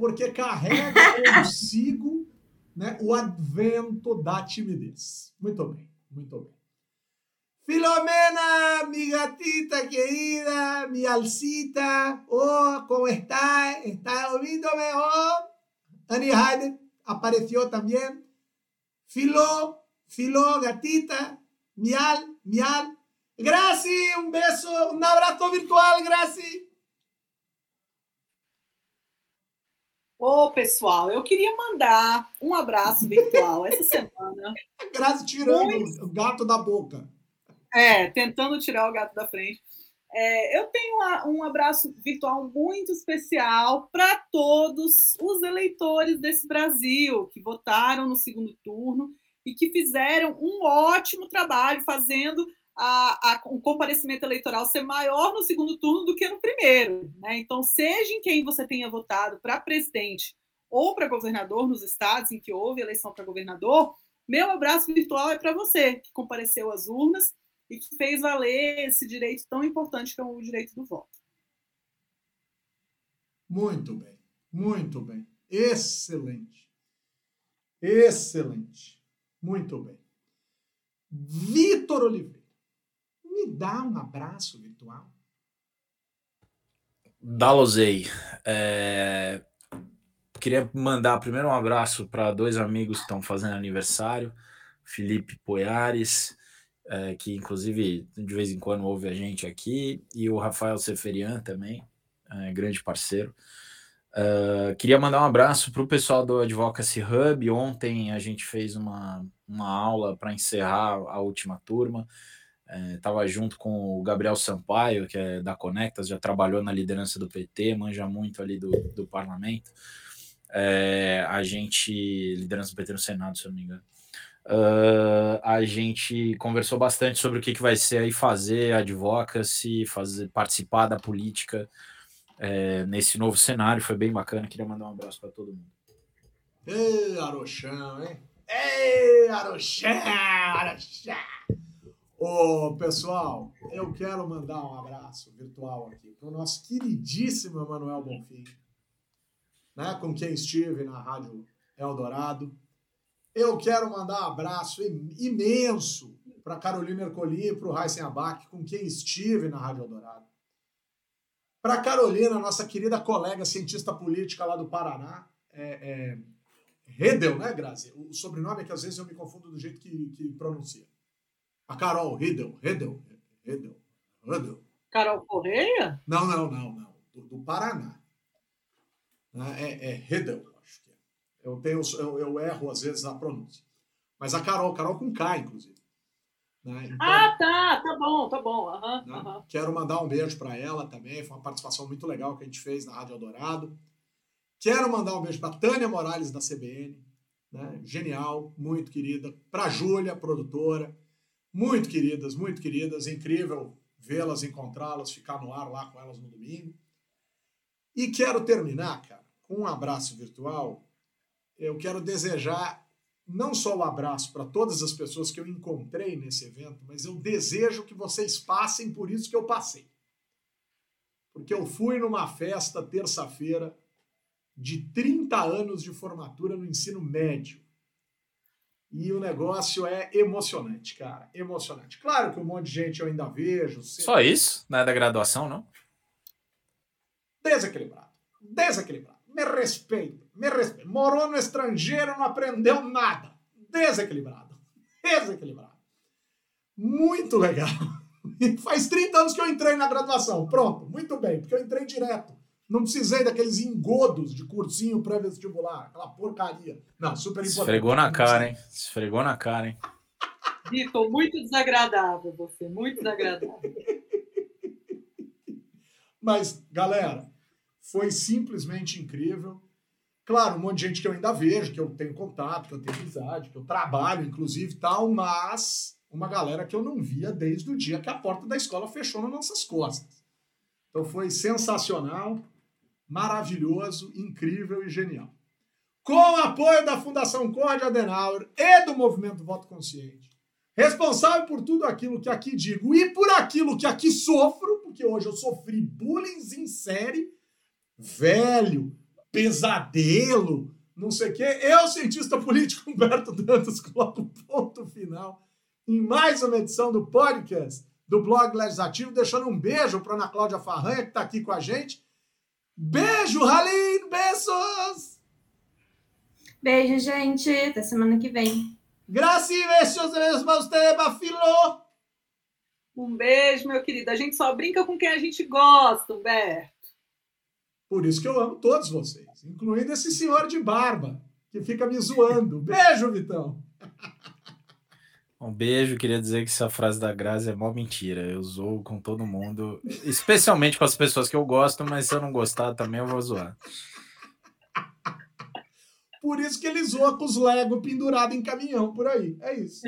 porque carrega consigo né, o advento da timidez. Muito bem, muito bem. Filomena, mi gatita querida, mi alcita, oh, ¿cómo está? ¿Está ouvindo-me? Oh, Annie Hayden apareció también. Filo, Filo, gatita, mial, mial. Graci, um beijo, um abraço virtual, Graci. Ô, pessoal, eu queria mandar um abraço virtual essa semana. Grazi tirando Muito... o gato da boca. É, tentando tirar o gato da frente. É, eu tenho um abraço virtual muito especial para todos os eleitores desse Brasil que votaram no segundo turno e que fizeram um ótimo trabalho fazendo a, a, o comparecimento eleitoral ser maior no segundo turno do que no primeiro. Né? Então, seja em quem você tenha votado para presidente ou para governador nos estados em que houve eleição para governador, meu abraço virtual é para você que compareceu às urnas e que fez valer esse direito tão importante que é o direito do voto. Muito bem, muito bem. Excelente. Excelente. Muito bem. Vitor Oliveira, me dá um abraço virtual. Dalosei. É... Queria mandar primeiro um abraço para dois amigos que estão fazendo aniversário, Felipe Poiares é, que inclusive de vez em quando ouve a gente aqui, e o Rafael Seferian também, é, grande parceiro. Uh, queria mandar um abraço para o pessoal do Advocacy Hub. Ontem a gente fez uma, uma aula para encerrar a última turma. Estava é, junto com o Gabriel Sampaio, que é da Conectas, já trabalhou na liderança do PT, manja muito ali do, do parlamento. É, a gente, liderança do PT no Senado, se eu não me engano. Uh, a gente conversou bastante sobre o que, que vai ser aí fazer advocacy, fazer, participar da política é, nesse novo cenário. Foi bem bacana. Queria mandar um abraço para todo mundo. Ei, Arochão, hein? Ei, Arochão, Arochão! Ô, pessoal, eu quero mandar um abraço virtual aqui para o nosso queridíssimo Emanuel Bonfim, né, com quem estive na Rádio Eldorado. Eu quero mandar um abraço imenso para Carolina Ercoli e para o Heisen Abac, com quem estive na Rádio Eldorado. Para Carolina, nossa querida colega cientista política lá do Paraná, é, é, Redel, né, Grazi? O sobrenome é que às vezes eu me confundo do jeito que, que pronuncia. A Carol, Redel, Redel, Redel, Redel. Carol Correia? Não, não, não, não. Do, do Paraná. É, é Redel. Eu, tenho, eu, eu, erro, às vezes, a pronúncia. Mas a Carol, Carol com K, inclusive. Né? Então, ah, tá, tá bom, tá bom. Uhum, né? uhum. Quero mandar um beijo para ela também. Foi uma participação muito legal que a gente fez na Rádio Eldorado. Quero mandar um beijo para Tânia Morales, da CBN. Né? Genial, muito querida. Para Júlia, produtora. Muito queridas, muito queridas. Incrível vê-las, encontrá-las, ficar no ar lá com elas no domingo. E quero terminar, cara, com um abraço virtual eu quero desejar não só o um abraço para todas as pessoas que eu encontrei nesse evento, mas eu desejo que vocês passem por isso que eu passei. Porque eu fui numa festa terça-feira de 30 anos de formatura no ensino médio. E o negócio é emocionante, cara. Emocionante. Claro que um monte de gente eu ainda vejo. Só isso? Não é da graduação, não? Desequilibrado. Desequilibrado me respeita, me respeita. Morou no estrangeiro, não aprendeu nada. Desequilibrado. Desequilibrado. Muito legal. Faz 30 anos que eu entrei na graduação. Pronto, muito bem, porque eu entrei direto. Não precisei daqueles engodos de cursinho pré-vestibular, aquela porcaria. Não, super importante. Esfregou na cara, hein? Esfregou na cara, hein? Vitor, muito desagradável você, muito desagradável. Mas, galera, foi simplesmente incrível. Claro, um monte de gente que eu ainda vejo, que eu tenho contato, que eu tenho amizade, que eu trabalho, inclusive, tal, mas uma galera que eu não via desde o dia que a porta da escola fechou nas nossas costas. Então foi sensacional, maravilhoso, incrível e genial. Com o apoio da Fundação Conrad Adenauer e do Movimento Voto Consciente, responsável por tudo aquilo que aqui digo e por aquilo que aqui sofro, porque hoje eu sofri bullying em série velho, pesadelo, não sei o quê. Eu, cientista político Humberto Dantas, coloco ponto final. em mais uma edição do podcast do blog Legislativo, deixando um beijo para Ana Cláudia Farranha, que está aqui com a gente. Beijo, Halim! Beijos! Beijo, gente. Até semana que vem. Graças e beijos mesmo a você, Bafilô! Um beijo, meu querido. A gente só brinca com quem a gente gosta, Humberto. Por isso que eu amo todos vocês, incluindo esse senhor de barba, que fica me zoando. Beijo, Vitão! Um beijo, queria dizer que essa frase da Grazi é mó mentira. Eu zoo com todo mundo, especialmente com as pessoas que eu gosto, mas se eu não gostar também eu vou zoar. Por isso que ele zoa com os Lego pendurado em caminhão por aí. É isso.